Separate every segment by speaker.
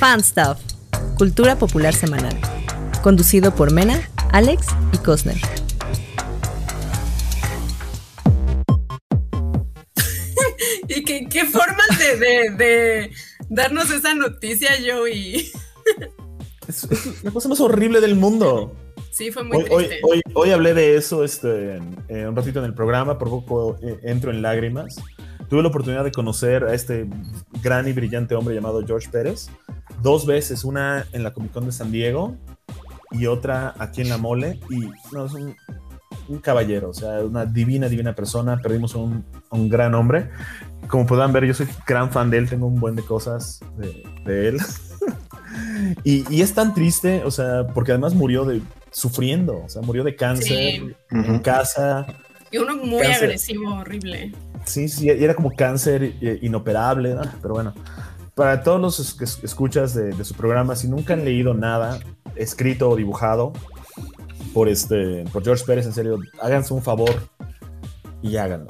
Speaker 1: Fan Stuff, Cultura Popular Semanal. Conducido por Mena, Alex y Cosner.
Speaker 2: y qué, qué formas de, darnos esa noticia, Joey.
Speaker 3: Es, la cosa más horrible del mundo.
Speaker 2: Sí, fue muy
Speaker 3: hoy,
Speaker 2: triste.
Speaker 3: Hoy, hablé de eso este, un ratito en el programa, por poco eh, entro en lágrimas. Tuve la oportunidad de conocer a este gran y brillante hombre llamado George Pérez dos veces, una en la Comic Con de San Diego y otra aquí en La Mole. Y no, es un, caballero, o sea, una divina, divina persona. Perdimos un, un, gran hombre. Como podrán ver, yo soy gran fan de él, tengo un buen de cosas de, de él. y, y, es tan triste, o sea, porque además murió de sufriendo, o sea, murió de cáncer en casa.
Speaker 2: Y uno muy agresivo, horrible.
Speaker 3: Sí, sí, era como cáncer inoperable, ¿no? pero bueno. Para todos los que escuchas de, de, su programa, si nunca han leído nada escrito o dibujado por, este, por George Pérez, en serio, háganse un favor y háganlo.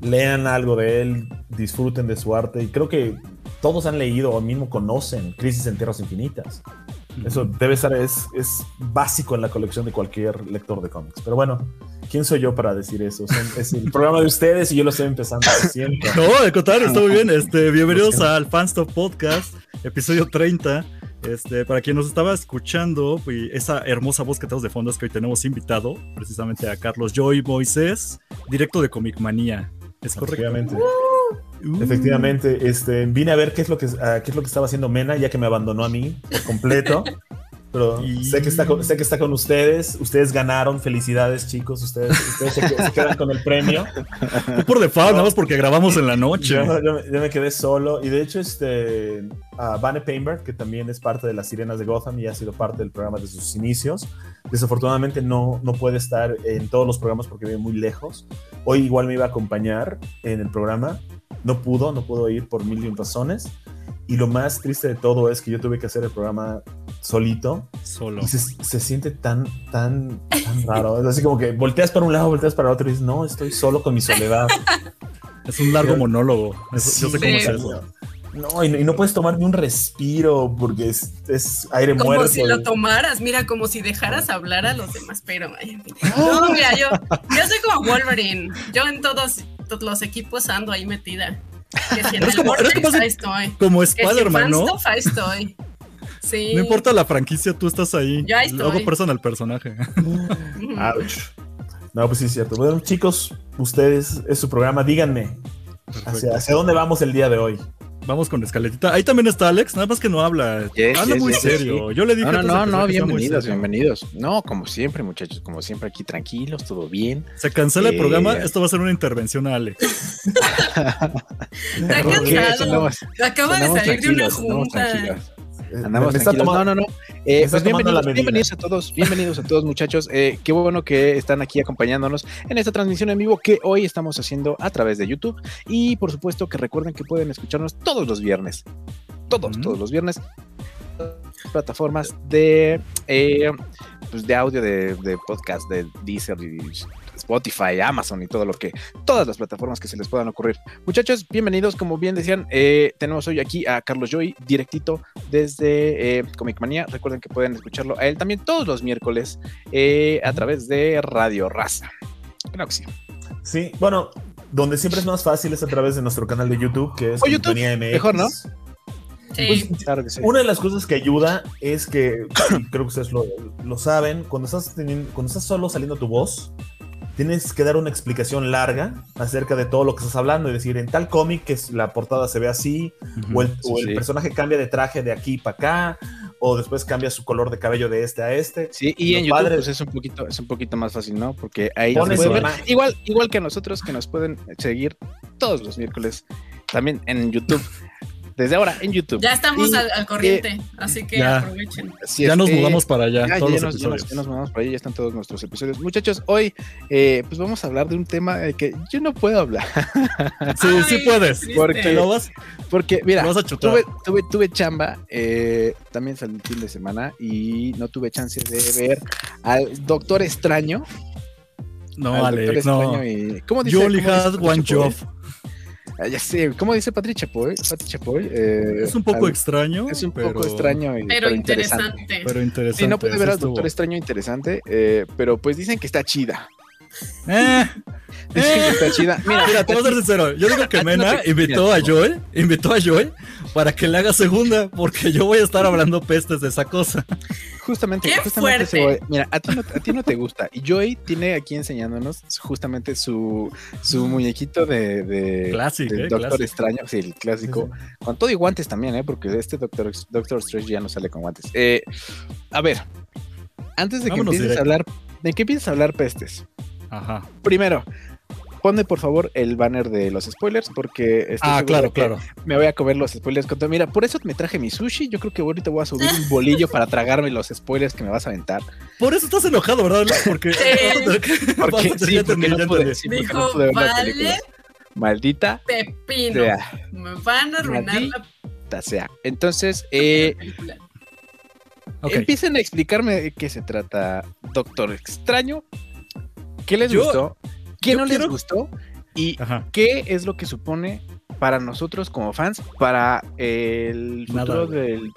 Speaker 3: Lean algo de él, disfruten de su arte y creo que todos han leído o mismo conocen Crisis en Tierras Infinitas. Eso debe ser, es, es básico en la colección de cualquier lector de cómics. Pero bueno, ¿quién soy yo para decir eso? es el programa de ustedes y yo lo estoy empezando siempre.
Speaker 4: No, de contrario, está muy bien. Este, bienvenidos al Fanstop Podcast, episodio 30. Este, para quien nos estaba escuchando, esa hermosa voz que tenemos de fondo es que hoy tenemos invitado precisamente a Carlos Joy Moisés, directo de Comic Manía. ¿Es correcto?
Speaker 3: Efectivamente. Uh. Efectivamente, este, vine a ver qué es, lo que, uh, qué es lo que estaba haciendo Mena, ya que me abandonó a mí por completo. Pero sé, que está con, sé que está con ustedes. Ustedes ganaron. Felicidades, chicos. Ustedes, ustedes se, quedan con el premio.
Speaker 4: Tú por default, nada más porque grabamos en la noche.
Speaker 3: Yo, yo, me quedé solo. Y de hecho, este, uh, Vanne Painberg, que también es parte de las Sirenas de Gotham y ha sido parte del programa desde sus inicios, desafortunadamente no, no puede estar en todos los programas porque vive muy lejos. Hoy igual me iba a acompañar en el programa. No pudo, no pudo ir por mil y un razones. Y lo más triste de todo es que yo tuve que hacer el programa solito.
Speaker 4: Solo.
Speaker 3: Y se, se siente tan, tan, tan raro. Es así como que volteas para un lado, volteas para otro y dices, no, estoy solo con mi soledad.
Speaker 4: es un largo monólogo. Eso, yo sé cómo es eso.
Speaker 3: No, y no, y no, puedes tomar ni un respiro porque es, es aire
Speaker 2: como
Speaker 3: muerto.
Speaker 2: Como si lo tomaras, mira, como si dejaras hablar a los demás, pero no, mira, yo, yo soy como Wolverine. Yo en todos, los equipos ando ahí metida. Que si en el
Speaker 4: como,
Speaker 2: Vortex, ahí estoy.
Speaker 4: Como Spider-Man,
Speaker 2: si
Speaker 4: ¿no?
Speaker 2: Fanstuff, ahí estoy. Sí.
Speaker 4: No importa la franquicia, tú estás ahí.
Speaker 2: Yo ahí estoy.
Speaker 4: Luego person al personaje.
Speaker 3: Ouch. No, pues sí es cierto. Bueno, chicos, ustedes, es su programa, díganme. Hacia, ¿Hacia, dónde vamos el día de hoy?
Speaker 4: Vamos con escaletita. Ahí también está Alex, nada más que no habla.
Speaker 5: Yes,
Speaker 4: habla
Speaker 5: yes,
Speaker 4: muy
Speaker 5: yes,
Speaker 4: serio.
Speaker 5: sí.
Speaker 4: Yo le dije.
Speaker 5: No, no, no, bienvenidos, bienvenidos. No, como siempre, muchachos, como siempre aquí tranquilos, todo bien.
Speaker 4: Se cancela
Speaker 5: Eh,
Speaker 4: el programa, esto va a ser una intervención a Alex.
Speaker 2: Está cansado. Acaba de salir de una junta.
Speaker 3: Eh,
Speaker 5: Andamos
Speaker 3: me está
Speaker 5: tranquilos.
Speaker 3: tomando-
Speaker 5: No, no, no. Eh, pues bienvenidos, bienvenidos a todos, bienvenidos a todos, muchachos. Eh, qué bueno que están aquí acompañándonos en esta transmisión en vivo que hoy estamos haciendo a través de YouTube. Y por supuesto que recuerden que pueden escucharnos todos los viernes. Todos,
Speaker 4: Mm.
Speaker 5: todos los viernes. Plataformas de, eh, pues de audio, de, de podcast, de Deezer y Spotify, Amazon y todo lo que, todas las plataformas que se les puedan ocurrir. Muchachos, bienvenidos. Como bien decían, eh, tenemos hoy aquí a Carlos Joy, directito desde eh, Comic Manía. Recuerden que pueden escucharlo a él también todos los miércoles eh, a través de Radio Raza. Claro que sí.
Speaker 3: Sí, bueno, donde siempre es más fácil es a través de nuestro canal de YouTube, que es
Speaker 5: O YouTube,
Speaker 3: MX.
Speaker 5: mejor, ¿no?
Speaker 2: Sí.
Speaker 3: Pues,
Speaker 5: Claro que sí.
Speaker 3: Una de las cosas que ayuda es que, creo que ustedes lo, lo saben, cuando estás, teniendo, cuando estás solo saliendo tu voz, tienes que dar una explicación larga acerca de todo lo que estás hablando y decir, en tal cómic que la portada se ve así, o el, o el
Speaker 5: sí.
Speaker 3: personaje cambia de traje de aquí para acá, o después cambia su color de cabello de este a este.
Speaker 5: Sí, y en YouTube pues es un poquito, es un poquito más fácil, ¿no? Porque ahí pueden ver. Igual, igual que a nosotros que nos pueden seguir todos los miércoles también en YouTube. Desde ahora en YouTube.
Speaker 2: Ya estamos
Speaker 5: Y,
Speaker 2: al, al corriente, así que
Speaker 4: ya.
Speaker 2: aprovechen.
Speaker 4: ya nos
Speaker 5: eh,
Speaker 4: mudamos para allá.
Speaker 5: Ya,
Speaker 4: todos
Speaker 5: ya
Speaker 4: los
Speaker 5: nos, ya nos-
Speaker 4: episodios.
Speaker 5: ya nos mudamos para allá, ya están todos nuestros episodios. Muchachos, hoy eh, pues vamos a hablar de un tema de que yo no puedo hablar.
Speaker 4: Sí, sí puedes.
Speaker 5: Porque-
Speaker 4: lo vas,
Speaker 5: Porque, mira,
Speaker 4: vas a
Speaker 5: tuve, tuve, tuve chamba, eh, también salí el fin de semana y no tuve chance de ver al Doctor Extraño.
Speaker 4: No,
Speaker 5: al Doctor
Speaker 4: no.
Speaker 5: Extraño y, ¿Cómo dice? Dice
Speaker 4: had one job.
Speaker 5: Ah, Ya sé, ¿cómo dice Patrick Chapoy? Patrick Chapoy. eh,
Speaker 4: Es un poco
Speaker 5: al-
Speaker 4: extraño.
Speaker 5: Es un
Speaker 4: pero-
Speaker 5: poco extraño, y-
Speaker 2: Pero interesante.
Speaker 4: Pero interesante.
Speaker 5: Sí, no pude ver al Doctor. Extraño interesante, eh, pero pues dicen que está chida.
Speaker 4: Eh, eh.
Speaker 5: está chida. Mira,
Speaker 4: Mira, te voy a ser sincero. Yo digo que
Speaker 5: no
Speaker 4: Mena
Speaker 5: te-
Speaker 4: invitó
Speaker 5: mira.
Speaker 4: a Joel, invitó a Joel para que le haga segunda, porque yo voy a estar hablando pestes de esa cosa.
Speaker 5: justamente,
Speaker 2: ¡Qué
Speaker 5: justamente se- mira, a ti, no, a ti no te gusta. Y Joey tiene aquí enseñándonos justamente su, su muñequito de, de
Speaker 4: Clásico,
Speaker 5: del
Speaker 4: eh,
Speaker 5: Doctor
Speaker 4: clásico.
Speaker 5: Extraño, sí, el clásico, con todo y guantes también, ¿eh? porque este Doctor, Doctor Strange ya no sale con guantes. Eh, a ver, antes de que empieces a hablar, de que empieces a hablar pestes,
Speaker 4: Ajá.
Speaker 5: primero, ponme por favor el banner de los spoilers, porque estoy
Speaker 4: Ah, claro, claro.
Speaker 5: me voy a comer los spoilers. Mira, por eso me traje mi sushi. Yo creo que ahorita voy a subir un bolillo para tragarme los spoilers que me vas a aventar.
Speaker 4: Por eso estás enojado, ¿verdad? Porque.
Speaker 5: Porque, sí, porque no
Speaker 4: ya
Speaker 5: pude,
Speaker 4: entendí.
Speaker 5: sí, porque
Speaker 2: Dijo,
Speaker 5: no pude ver la
Speaker 2: vale.
Speaker 5: película. Maldita
Speaker 2: Pepino.
Speaker 5: sea,
Speaker 2: Me van a arruinar
Speaker 5: Maldita
Speaker 2: la
Speaker 5: sea. Entonces, eh, empiecen a explicarme de qué se trata Doctor Extraño. ¿Qué les
Speaker 4: Yo-
Speaker 5: gustó? ¿Qué no
Speaker 4: quiero-
Speaker 5: les gustó? Y
Speaker 4: Ajá.
Speaker 5: qué es lo que supone para nosotros como fans, para el futuro del,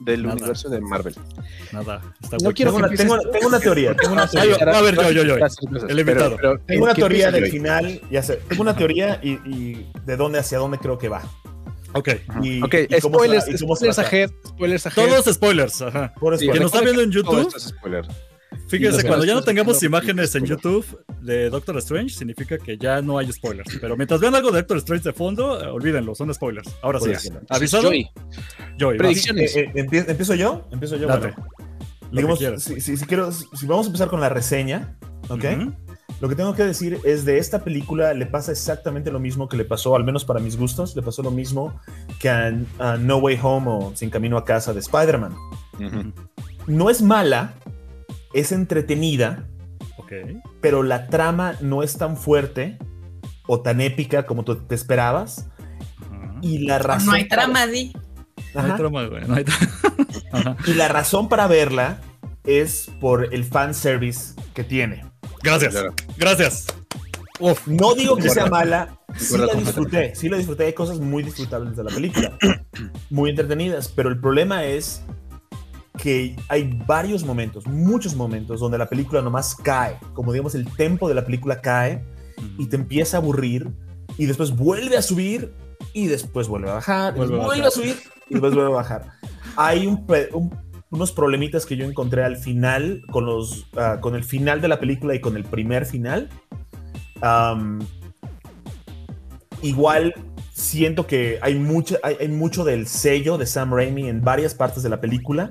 Speaker 5: del
Speaker 4: Nada.
Speaker 5: universo de Marvel.
Speaker 4: Nada. Está
Speaker 5: No quiero
Speaker 3: Tengo una,
Speaker 5: que
Speaker 3: tengo,
Speaker 5: empieces-
Speaker 3: tengo una teoría. Tengo una teoría.
Speaker 4: a ver, yo, yo, yo. El invitado.
Speaker 3: Tengo una
Speaker 5: ¿qué
Speaker 3: teoría del final, ya sé, tengo una teoría y, y de dónde hacia dónde creo que va.
Speaker 4: Ok.
Speaker 3: Y-
Speaker 5: ok,
Speaker 3: y cómo
Speaker 5: spoilers, spoilers ahead, spoilers ahead.
Speaker 4: Todos spoilers. Ajá.
Speaker 3: Por
Speaker 5: Sí,
Speaker 3: eso,
Speaker 4: Que nos está viendo en
Speaker 5: Todo
Speaker 4: YouTube,
Speaker 5: esto es spoiler.
Speaker 4: Fíjense, cuando ya no tengamos imágenes en. YouTube de Doctor Strange, significa que ya no hay spoilers. Pero mientras vean algo de Doctor Strange de fondo, eh, olvídenlo, son spoilers. Ahora sí. ¿Avisado?
Speaker 5: Joey,
Speaker 4: vas.
Speaker 5: predicciones.
Speaker 3: Eh, eh, empie- ¿Empiezo yo? ¿Empiezo yo?
Speaker 4: Date.
Speaker 3: Bueno, digamos, si, si- si quiero, si vamos a empezar con la reseña, ¿ok? Lo que tengo que decir es de esta película le pasa exactamente lo mismo que le pasó, al menos para mis gustos, le pasó lo mismo que a, a No Way Home o Sin Camino a Casa de Spider-Man. No es mala, es entretenida,
Speaker 4: Ok.
Speaker 3: pero la trama no es tan fuerte o tan épica como tú te esperabas. Y la razón
Speaker 2: No hay
Speaker 3: para-
Speaker 2: trama, Di.
Speaker 4: No hay trama, güey. No hay trama. Ajá.
Speaker 3: Y la razón para verla es por el fan service que tiene.
Speaker 4: Gracias.
Speaker 5: Claro.
Speaker 4: Gracias. Uf.
Speaker 3: No digo que sea mala, sí la disfruté, sí la disfruté, hay cosas muy disfrutables de la película, muy entretenidas, pero el problema es que hay varios momentos, muchos momentos donde la película nomás cae, como digamos el tempo de la película cae y te empieza a aburrir y después vuelve a subir y después vuelve a bajar,
Speaker 4: Vuelve a
Speaker 3: vuelve, a subir y después vuelve a bajar. Hay un, un- unos problemitas que yo encontré al final con los ah, con el final de la película y con el primer final. Am, igual siento que hay mucho, hay, hay mucho del sello de Sam Raimi en varias partes de la película,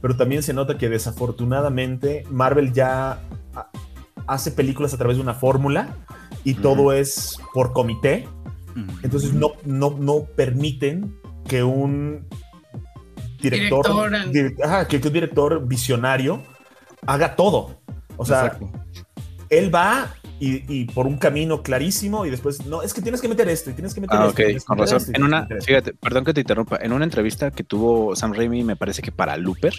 Speaker 3: pero también se nota que desafortunadamente Marvel ya ah, hace películas a través de una fórmula y todo es por comité. Entonces no, no, no permiten que un director,
Speaker 2: Director.
Speaker 3: dir- ajá, que, que un director visionario haga todo. O sea,
Speaker 4: Exacto.
Speaker 3: él va y, y por un camino clarísimo y después, no, es que tienes que meter esto y tienes que meter
Speaker 5: Ah,
Speaker 3: esto.
Speaker 5: ok,
Speaker 3: y tienes que
Speaker 5: con
Speaker 3: meter
Speaker 5: razón.
Speaker 3: esto
Speaker 5: En una, fíjate, perdón que te interrumpa, en una entrevista que tuvo Sam Raimi, me parece que para Looper,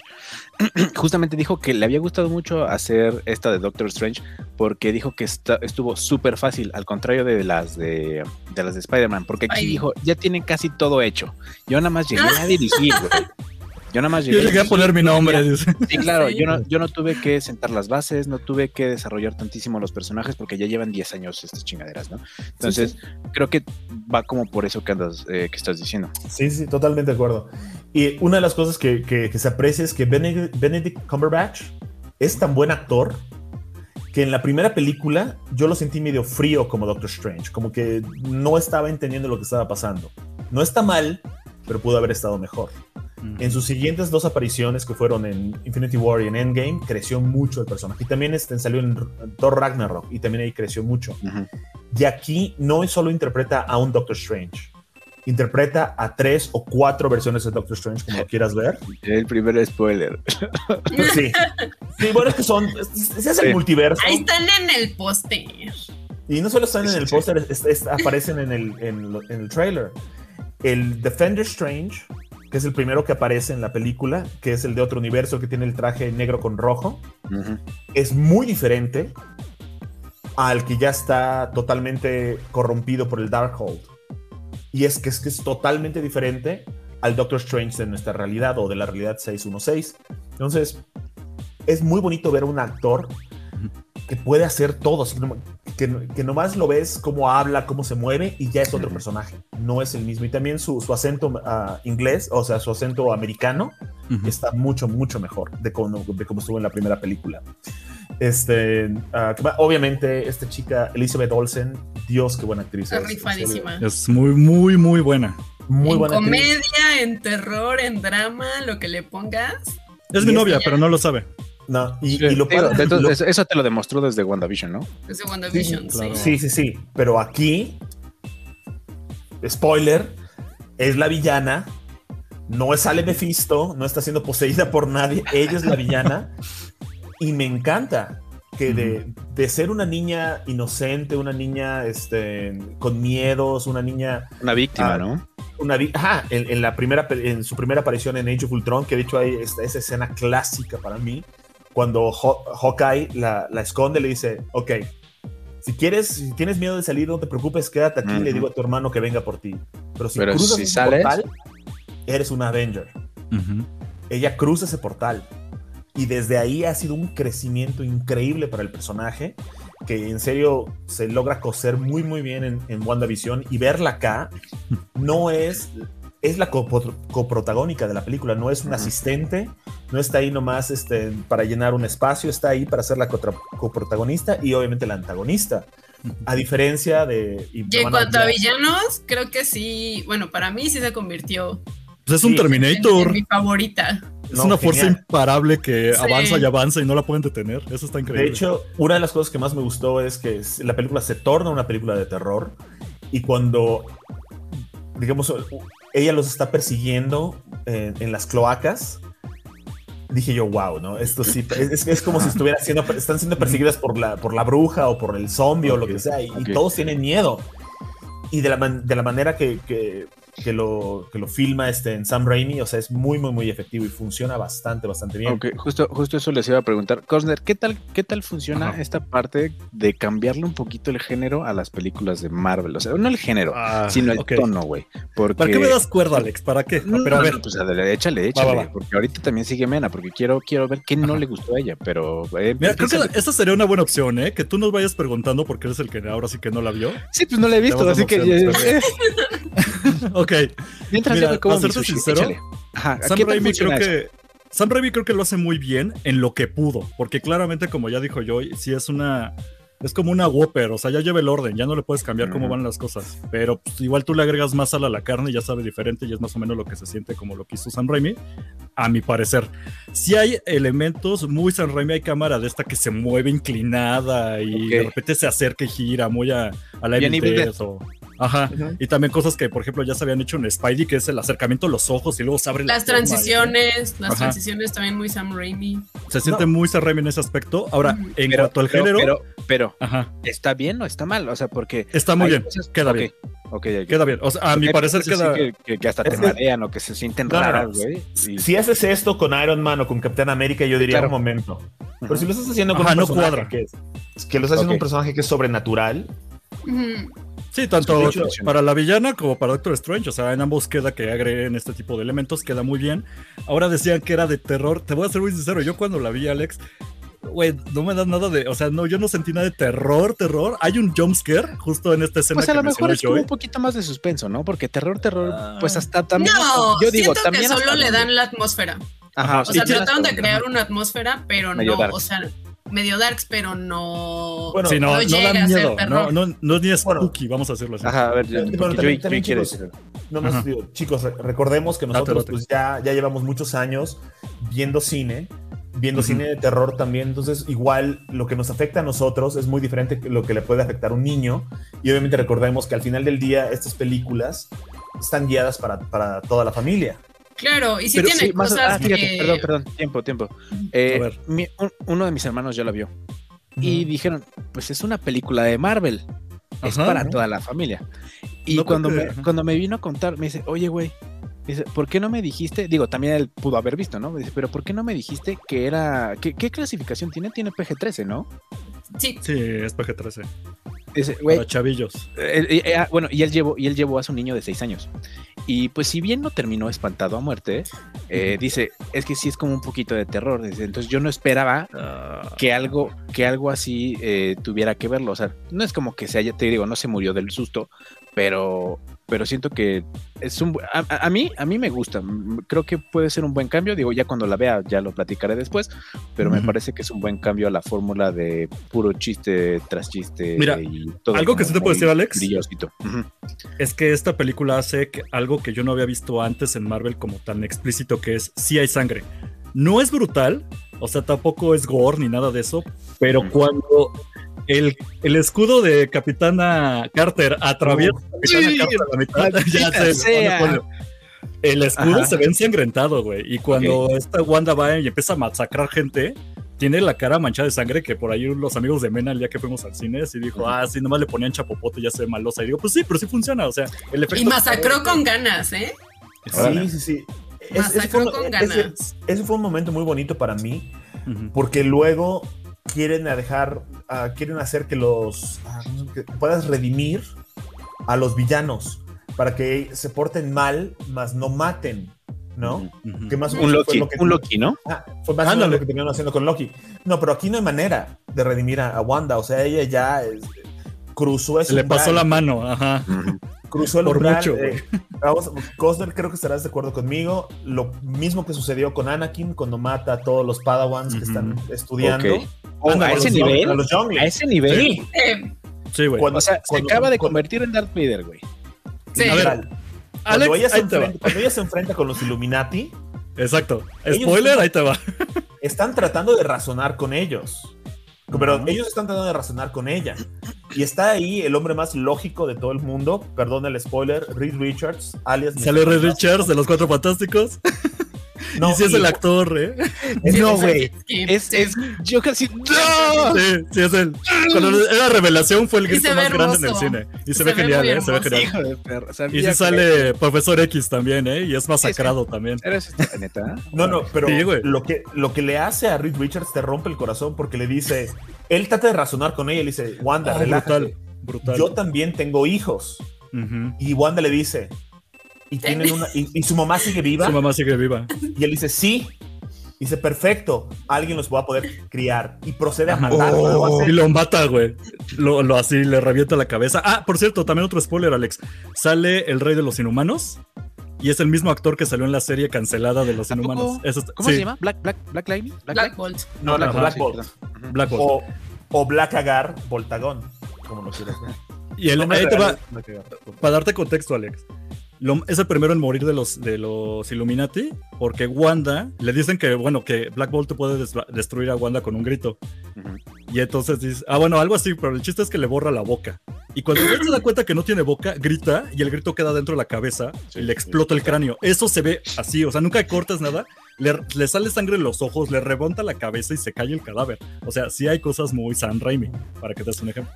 Speaker 5: justamente dijo que le había gustado mucho hacer esta de Doctor Strange porque dijo que esta- estuvo súper fácil, al contrario de las de, de las de Spider-Man, porque aquí
Speaker 2: Ay.
Speaker 5: dijo, ya tienen casi todo hecho. Yo nada más llegué a dirigir, güey. Yo nada más llegué,
Speaker 4: Yo llegué a poner mi nombre. dice.
Speaker 5: Sí, claro,
Speaker 2: Sí.
Speaker 5: yo no, yo no tuve que sentar las bases, no tuve que desarrollar tantísimo los personajes porque ya llevan 10 años estas chingaderas, ¿no? Entonces, creo que va como por eso que andas, eh, que estás diciendo.
Speaker 3: Sí, sí, totalmente de acuerdo. Y una de las cosas que, que- que se aprecia es que Benedict, Benedict Cumberbatch es tan buen actor que en la primera película yo lo sentí medio frío como Doctor Strange, como que no estaba entendiendo lo que estaba pasando. No está mal, pero pudo haber estado mejor. En sus siguientes dos apariciones que fueron en Infinity War y en Endgame, creció mucho el personaje. Y también este, salió en Thor Ragnarok y también ahí creció mucho.
Speaker 5: Ujú.
Speaker 3: Y aquí no solo interpreta a un Doctor Strange, interpreta a tres o cuatro versiones de Doctor Strange, como quieras ver.
Speaker 5: El primer spoiler.
Speaker 3: Sí. Sí, bueno, es que son. Se hace el
Speaker 5: Sí.
Speaker 3: multiverso.
Speaker 2: Ahí están en el póster.
Speaker 3: Y no solo están en el póster, es- es- aparecen en el, en, en el trailer. El Defender Strange, que es el primero que aparece en la película, que es el de otro universo que tiene el traje negro con rojo, es muy diferente al que ya está totalmente corrompido por el Darkhold. Y es que es, que es totalmente diferente al Doctor Strange de nuestra realidad o de la realidad 616. Entonces, es muy bonito ver un actor que puede hacer todo, así que, que, nomás lo ves cómo habla, cómo se mueve y ya es otro personaje, no es el mismo. Y también su, su acento ah, inglés, o sea, su acento americano, está mucho, mucho mejor de cómo, de cómo estuvo en la primera película. Este, ah, obviamente, esta chica, Elizabeth Olsen, Dios, qué buena actriz.
Speaker 2: es, rifadísima.
Speaker 4: Es muy, muy, muy buena.
Speaker 3: Muy
Speaker 2: en
Speaker 3: buena
Speaker 2: comedia, en terror, en drama, lo que le pongas.
Speaker 4: Es mi novia, pero no lo sabe.
Speaker 3: No, y,
Speaker 5: Sí,
Speaker 3: y lo,
Speaker 5: digo, eso, te lo demostró desde WandaVision, ¿no?
Speaker 2: Desde WandaVision, sí.
Speaker 4: claro.
Speaker 3: Sí, sí, sí. Pero aquí, spoiler, es la villana. No sale Mephisto, no está siendo poseída por nadie. Ella es la villana. Y me encanta que de, de ser una niña inocente, una niña este, con miedos, una niña
Speaker 5: Una víctima,
Speaker 3: Ah,
Speaker 5: ¿no?
Speaker 3: una ajá, en, en la primera en su primera aparición en Age of Ultron, que de hecho hay esta, esa escena clásica para mí, cuando Haw- Hawkeye la, la esconde, le dice, ok, si quieres, si tienes miedo de salir, no te preocupes, quédate aquí, le
Speaker 5: Ujú.
Speaker 3: digo a tu hermano que venga por ti. Pero si
Speaker 5: Pero
Speaker 3: cruzas
Speaker 5: si
Speaker 3: ese
Speaker 5: sales-
Speaker 3: portal, eres una Avenger.
Speaker 4: Ujú.
Speaker 3: Ella cruza ese portal. Y desde ahí ha sido un crecimiento increíble para el personaje, que en serio se logra coser muy muy bien en, en WandaVision y verla acá no es, es la coprotagónica de la película, no es un asistente, no está ahí nomás este, para llenar un espacio, está ahí para ser la coprotagonista y obviamente la antagonista. A diferencia de... y
Speaker 2: Y en
Speaker 3: a
Speaker 2: cuanto a
Speaker 3: odiar,
Speaker 2: villanos, creo que sí, bueno, para mí sí se convirtió
Speaker 4: Pues es un
Speaker 3: Sí,
Speaker 2: en,
Speaker 4: Terminator.
Speaker 2: en mi favorita.
Speaker 4: Es
Speaker 3: no,
Speaker 4: una fuerza
Speaker 3: genial.
Speaker 4: imparable que
Speaker 2: Sí.
Speaker 4: avanza y avanza y no la pueden detener. Eso está increíble.
Speaker 3: De hecho, una de las cosas que más me gustó es que la película se torna una película de terror y cuando, digamos, ella los está persiguiendo en, en las cloacas, dije yo, wow, ¿no? Esto sí, es, es como si estuviera siendo, están siendo perseguidas por la, por la bruja o por el zombie o lo que sea y, todos tienen miedo. Y de la, man- de la manera que, que, que lo, que lo filma este, en Sam Raimi, o sea, es muy, muy, muy efectivo y funciona bastante, bastante bien.
Speaker 5: Ok, justo, justo eso les iba a preguntar. Cosner, ¿qué tal, qué tal funciona
Speaker 4: Ajá.
Speaker 5: esta parte de cambiarle un poquito el género a las películas de Marvel? O sea, no el género,
Speaker 4: Ah,
Speaker 5: sino el tono, güey. Porque...
Speaker 4: ¿Para qué me das cuerda, Alex? ¿Para qué?
Speaker 5: No,
Speaker 4: pero a ver,
Speaker 5: pues adelante, échale,
Speaker 4: Va,
Speaker 5: échale,
Speaker 4: va, va.
Speaker 5: porque ahorita también sigue Mena, porque quiero, quiero ver qué no le gustó a ella, pero... eh,
Speaker 4: mira, creo que
Speaker 5: empieza-
Speaker 4: esa sería una buena opción, ¿eh? Que tú nos vayas preguntando porque eres el que ahora sí que no la vio.
Speaker 5: Sí, pues no la he visto, así que...
Speaker 4: ok.
Speaker 5: mientras
Speaker 4: Mira,
Speaker 5: yo me como mi sushi,
Speaker 4: sincero,
Speaker 5: échale. Ajá,
Speaker 4: Sam
Speaker 5: ¿qué tal
Speaker 4: Raimi creo
Speaker 5: funciona eso?
Speaker 4: que Sam Raimi creo que lo hace muy bien en lo que pudo, porque claramente como ya dijo yo, sí es una es como una Whopper, o sea, ya lleva el orden, ya no le puedes cambiar cómo van las cosas, pero pues, igual tú le agregas más sal a la carne y ya sabe diferente y es más o menos lo que se siente como lo que hizo Sam Raimi, a mi parecer. Si hay elementos muy Sam Raimi, hay cámara de esta que se mueve inclinada y
Speaker 5: Ok.
Speaker 4: de repente se acerca y gira muy a, a la Dead o- Ajá. Y también cosas que, por ejemplo, ya se habían hecho en Spidey, que es el acercamiento a los ojos y luego se abre la
Speaker 2: Las transiciones, las
Speaker 4: Ajá.
Speaker 2: transiciones también muy Sam Raimi.
Speaker 4: Se siente muy Sam Raimi en ese aspecto. Ahora, en
Speaker 5: Pero-
Speaker 4: cuanto al
Speaker 5: pero-
Speaker 4: género,
Speaker 5: Pero, pero,
Speaker 4: ajá,
Speaker 5: ¿está bien o está mal? O sea, porque...
Speaker 4: está muy bien,
Speaker 5: cosas-
Speaker 4: queda bien,
Speaker 5: ok, ok.
Speaker 4: queda bien. O sea, a mi parecer queda...
Speaker 5: Que, hasta te marean o que se sienten raras, güey. y-
Speaker 3: Si haces esto con Iron Man o con Capitán América, yo diría
Speaker 5: Claro.
Speaker 3: un momento. Pero si lo estás haciendo con
Speaker 4: Ajá,
Speaker 3: un
Speaker 4: no
Speaker 3: personaje
Speaker 4: cuadra.
Speaker 3: que, es, que lo estás haciendo un personaje que es sobrenatural.
Speaker 4: Sí, tanto para la villana como para Doctor Strange. O sea, en ambos queda que agreguen este tipo de elementos, queda muy bien. Ahora decían que era de terror. Te voy a ser muy sincero, yo cuando la vi, Alex, güey, no me da nada de. O sea, no, yo no sentí nada de terror, terror. Hay un jumpscare justo en esta escena
Speaker 5: Pues a
Speaker 4: que
Speaker 5: lo mejor es como un poquito más de suspenso, ¿no? Porque terror, terror,
Speaker 4: Ah.
Speaker 5: pues hasta también.
Speaker 2: No,
Speaker 5: yo digo,
Speaker 2: siento
Speaker 5: también
Speaker 2: que solo le dan la atmósfera.
Speaker 5: Ajá,
Speaker 2: O sea, trataron de crear una atmósfera, pero no, o sea, medio darks, pero no.
Speaker 3: Bueno,
Speaker 4: Sí, no,
Speaker 2: no
Speaker 4: no,
Speaker 2: llega
Speaker 4: da
Speaker 2: a ser
Speaker 4: miedo. No, no, no es ni
Speaker 3: Bueno.
Speaker 4: spooky, vamos a decirlo así.
Speaker 5: Ajá, a ver,
Speaker 3: Bueno,
Speaker 5: porque
Speaker 3: también-
Speaker 5: Joey-
Speaker 3: también,
Speaker 5: quiere
Speaker 3: chicos,
Speaker 5: decir.
Speaker 3: no más
Speaker 4: Ajá.
Speaker 3: digo, chicos, re- recordemos que nosotros
Speaker 4: date.
Speaker 3: pues ya, ya llevamos muchos años viendo cine, viendo
Speaker 4: Ujú.
Speaker 3: cine de terror también, entonces igual lo que nos afecta a nosotros es muy diferente que lo que le puede afectar a un niño y obviamente recordemos que al final del día estas películas están guiadas para, para toda la familia.
Speaker 2: Claro, y sí
Speaker 5: Pero
Speaker 2: tiene
Speaker 5: sí, más-
Speaker 2: cosas
Speaker 5: ah, fíjate,
Speaker 2: que.
Speaker 5: perdón, perdón, tiempo, tiempo. Eh,
Speaker 4: A ver.
Speaker 5: mi- un- uno de mis hermanos ya la vio y dijeron, pues es una película de Marvel, es
Speaker 4: Ajá.
Speaker 5: para toda la familia. Y
Speaker 4: No,
Speaker 5: cuando, me, cuando me vino a contar, me dice, oye, güey, dice, ¿por qué no me dijiste? Digo, también él pudo haber visto, ¿no? Me dice, pero ¿por qué no me dijiste que era, que- qué clasificación tiene? Tiene PG-13, ¿no?
Speaker 2: Sí,
Speaker 4: Sí, es PG-13.
Speaker 5: Ese, güey,
Speaker 4: Para chavillos.
Speaker 5: Eh, eh, eh, ah, bueno, y él llevó, y él llevó a su niño de seis años. Y pues si bien no terminó espantado a muerte, eh, dice, es que sí es como un poquito de terror. dice, entonces yo no esperaba
Speaker 4: Ah,
Speaker 5: que algo, que algo así eh, tuviera que verlo. O sea, no es como que se haya, te digo, no se murió del susto, pero, pero siento que es un a, a- mí, a mí me gusta. Creo que puede ser un buen cambio. Digo, ya cuando la vea, ya lo platicaré después. Pero me
Speaker 4: Ujú.
Speaker 5: parece que es un buen cambio a la fórmula de puro chiste tras chiste.
Speaker 4: Mira,
Speaker 5: y todo
Speaker 4: algo que sí te puedo
Speaker 5: muy
Speaker 4: decir, Alex.
Speaker 5: brillosito. Ujú.
Speaker 4: es que esta película hace que- algo que yo no había visto antes en Marvel como tan explícito que es sí hay sangre. No es brutal, o sea, tampoco es gore ni nada de eso, pero
Speaker 5: Mm.
Speaker 4: cuando el, el escudo de Capitana Carter atraviesa a Capitana
Speaker 5: sí,
Speaker 4: Carter a la mitad, ya
Speaker 5: maldita
Speaker 4: sé,
Speaker 5: sea.
Speaker 4: cuando- el escudo
Speaker 5: Ajá.
Speaker 4: se ve ensangrentado, güey, y cuando esta Wanda va y empieza a masacrar gente, tiene la cara manchada de sangre que por ahí los amigos de Mena el día que fuimos al cine sí dijo, ah, sí, nomás le ponían chapopote y ya se ve malosa. Y digo, pues sí, pero sí funciona, o sea, el efecto...
Speaker 2: Y masacró con ganas, ¿eh?
Speaker 3: Sí, sí, sí. Es- ese,
Speaker 2: Masacró
Speaker 3: fue,
Speaker 2: con
Speaker 3: ese-
Speaker 2: ganas.
Speaker 3: ese fue un momento muy bonito para mí, porque luego quieren dejar, ah, quieren hacer que los ah, que puedas redimir a los villanos para que se porten mal, mas no maten, ¿no? Que más o
Speaker 5: Un Loki,
Speaker 3: lo que-
Speaker 5: un Loki, ¿no?
Speaker 3: Ah, fue más o menos
Speaker 4: Ándale.
Speaker 3: lo que terminaron haciendo con Loki. No, pero aquí no hay manera de redimir a, a Wanda. O sea, ella ya es- cruzó ese
Speaker 4: Se le pasó la mano, ajá.
Speaker 3: Cruzó el
Speaker 4: por
Speaker 3: umbral,
Speaker 4: mucho,
Speaker 3: eh, vamos, Cosner, creo que estarás de acuerdo conmigo. Lo mismo que sucedió con Anakin cuando mata a todos los Padawans que están estudiando.
Speaker 5: Ok. Oh,
Speaker 3: A
Speaker 5: ese nivel.
Speaker 3: A los younglings.
Speaker 5: A ese nivel.
Speaker 3: Sí.
Speaker 2: Eh,
Speaker 4: Sí, güey.
Speaker 3: Cuando-
Speaker 5: O sea, se
Speaker 3: cuando-
Speaker 5: acaba de
Speaker 3: cuando-
Speaker 5: convertir en Darth Vader, güey.
Speaker 2: sí.
Speaker 4: A ver.
Speaker 3: Cuando,
Speaker 4: Alex,
Speaker 3: ella se enfrenta, cuando ella se enfrenta con los Illuminati,
Speaker 4: Exacto.
Speaker 3: Ellos-
Speaker 4: Spoiler, ahí te va.
Speaker 3: están tratando de razonar con ellos. Pero ellos están tratando de razonar con ella. Y está ahí el hombre más lógico de todo el mundo. Perdón el spoiler. Reed Richards, alias.
Speaker 4: Red
Speaker 3: Fantástico.
Speaker 4: Richards de los Cuatro Fantásticos.
Speaker 3: No,
Speaker 4: y si es
Speaker 3: y-
Speaker 4: el actor, ¿eh?
Speaker 3: es-
Speaker 5: No, güey.
Speaker 2: Sí,
Speaker 5: Es,
Speaker 2: sí.
Speaker 5: es, yo casi. ¡No!
Speaker 4: Sí, sí es él. Cuando era revelación fue el grito más grande en el cine. Y se,
Speaker 2: Se
Speaker 4: ve
Speaker 2: ve
Speaker 4: genial, ¿eh? Se ve genial.
Speaker 5: Hijo de perra.
Speaker 4: Y si
Speaker 5: que-
Speaker 4: sale Profesor X también, ¿eh? Y es masacrado también.
Speaker 5: ¿Eres este, neta?
Speaker 3: No, no, pero
Speaker 4: Sí,
Speaker 3: lo, que, lo que le hace a Reed Richards te rompe el corazón porque le dice. Él trata de razonar con ella y le dice: Wanda,
Speaker 4: Ah,
Speaker 3: relájate.
Speaker 4: brutal, brutal.
Speaker 3: Yo también tengo hijos. Y Wanda le dice: ¿Y, tienen una, y, y su mamá sigue viva?
Speaker 4: Su mamá sigue viva.
Speaker 3: Y él dice: Sí. Dice: Perfecto, alguien los va a poder criar. Y procede a matarlo. lo hace-
Speaker 4: Y lo mata, güey. Lo, lo así, le revienta la cabeza. Ah, por cierto, también otro spoiler, Alex. Sale el rey de los inhumanos. Y es el mismo actor que salió en la serie cancelada de los inhumanos. Eso está-
Speaker 5: ¿Cómo
Speaker 4: sí,
Speaker 5: se llama? ¿Black, Black, Black Lightning?
Speaker 2: Black
Speaker 5: Light?
Speaker 2: Bolt.
Speaker 3: No, Black. Black Bolt.
Speaker 4: Black Bolt.
Speaker 3: O, o Black Agar Voltagón, como lo quieras ver.
Speaker 4: Y el, ahí te va,
Speaker 3: Black
Speaker 4: para darte contexto, Alex. Lo- es el primero en morir de los, de los Illuminati, porque Wanda le dicen que, bueno, que Black Bolt puede des- destruir a Wanda con un grito. Y entonces dice, ah, bueno, algo así, pero el chiste es que le borra la boca. Y cuando él se da cuenta que no tiene boca, grita y el grito queda dentro de la cabeza
Speaker 5: Sí,
Speaker 4: y le explota el cráneo. Eso se ve así, o sea, nunca cortas nada. Le, le sale sangre en los ojos, le remonta la cabeza y se cae el cadáver. O sea, sí hay cosas muy San Raimi, para que te des un ejemplo.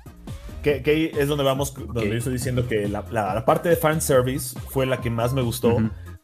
Speaker 3: Que, que es donde vamos, donde yo estoy diciendo que la, la- la parte de fan service fue la que más me gustó.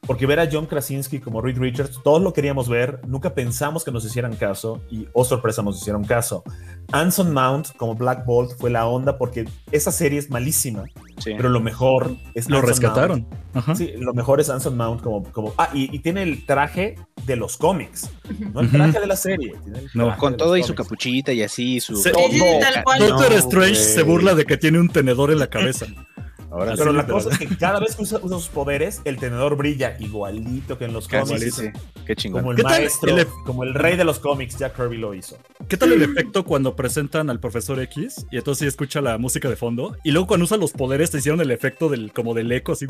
Speaker 3: Porque ver a John Krasinski como Reed Richards, todos lo queríamos ver, nunca pensamos que nos hicieran caso y, oh sorpresa, nos hicieron caso. Anson Mount como Black Bolt fue la onda porque esa serie es malísima,
Speaker 5: Sí.
Speaker 3: pero lo mejor es
Speaker 4: Lo
Speaker 3: Anson
Speaker 4: rescataron. Ajá.
Speaker 3: Sí, lo mejor es Anson Mount como... como ah, y, y tiene el traje de los cómics, no el traje de la serie. tiene el
Speaker 4: No.
Speaker 5: Con todo y su capuchita y así, su.
Speaker 4: Se-
Speaker 2: cual.
Speaker 4: Doctor
Speaker 3: No,
Speaker 4: Strange se burla de que tiene un tenedor en la cabeza.
Speaker 5: Ahora
Speaker 3: Pero la cosa es que cada vez que usa, usa sus poderes, el tenedor brilla igualito que en los
Speaker 5: Casi,
Speaker 3: cómics.
Speaker 5: sí, sí. Qué chingón.
Speaker 3: Como el
Speaker 4: ¿Qué tal
Speaker 3: maestro,
Speaker 4: el-
Speaker 3: como el rey de los cómics, Jack Kirby lo hizo.
Speaker 4: ¿Qué tal el efecto cuando presentan al profesor X y entonces sí escucha la música de fondo? Y luego cuando usa los poderes te hicieron el efecto del como del eco así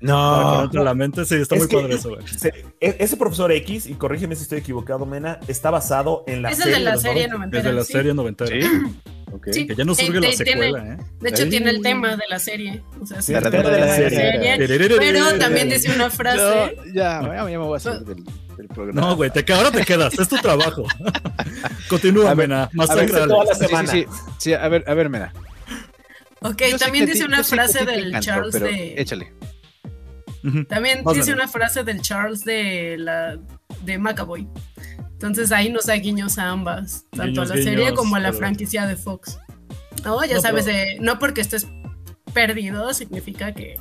Speaker 4: no
Speaker 5: No.
Speaker 4: la mente. Sí, está
Speaker 3: Es
Speaker 4: muy padre eso.
Speaker 3: Se- e- ese profesor X, y corrígeme si estoy equivocado, Mena, está basado en la
Speaker 2: Es
Speaker 3: serie
Speaker 2: de la serie
Speaker 3: 90.
Speaker 2: noventera.
Speaker 4: Desde la
Speaker 2: sí.
Speaker 4: serie noventera.
Speaker 5: Sí. Ok.
Speaker 2: Sí.
Speaker 4: Que ya no surge la
Speaker 2: tiene-
Speaker 4: secuela, ¿eh?
Speaker 2: De hecho, tiene el tema de la serie. O sea, sí,
Speaker 3: Sí,
Speaker 2: el
Speaker 3: el
Speaker 2: tema de la serie.
Speaker 4: Tererere.
Speaker 2: Pero también dice una frase.
Speaker 5: Yo- ya, ya, me voy a hacer del, del programa.
Speaker 4: No, güey, te, que ahora te quedas, es tu trabajo. Continúa, Mena,
Speaker 5: A ver,
Speaker 4: masacra.
Speaker 3: toda la
Speaker 5: sí, sí,
Speaker 3: semana.
Speaker 5: sí, sí, a ver, a ver, mira.
Speaker 2: Ok,
Speaker 5: Yo
Speaker 2: también dice una frase del Charles de.
Speaker 5: Échale.
Speaker 2: También
Speaker 4: Más
Speaker 2: dice una frase del Charles de la de Macaboy. Entonces ahí nos da guiños a ambas, tanto
Speaker 4: Guiños,
Speaker 2: a la serie
Speaker 4: guiños,
Speaker 2: como a la
Speaker 4: pero-
Speaker 2: franquicia de Fox. No, ya
Speaker 3: No,
Speaker 2: sabes,
Speaker 3: pero-
Speaker 2: no porque estés perdido significa que.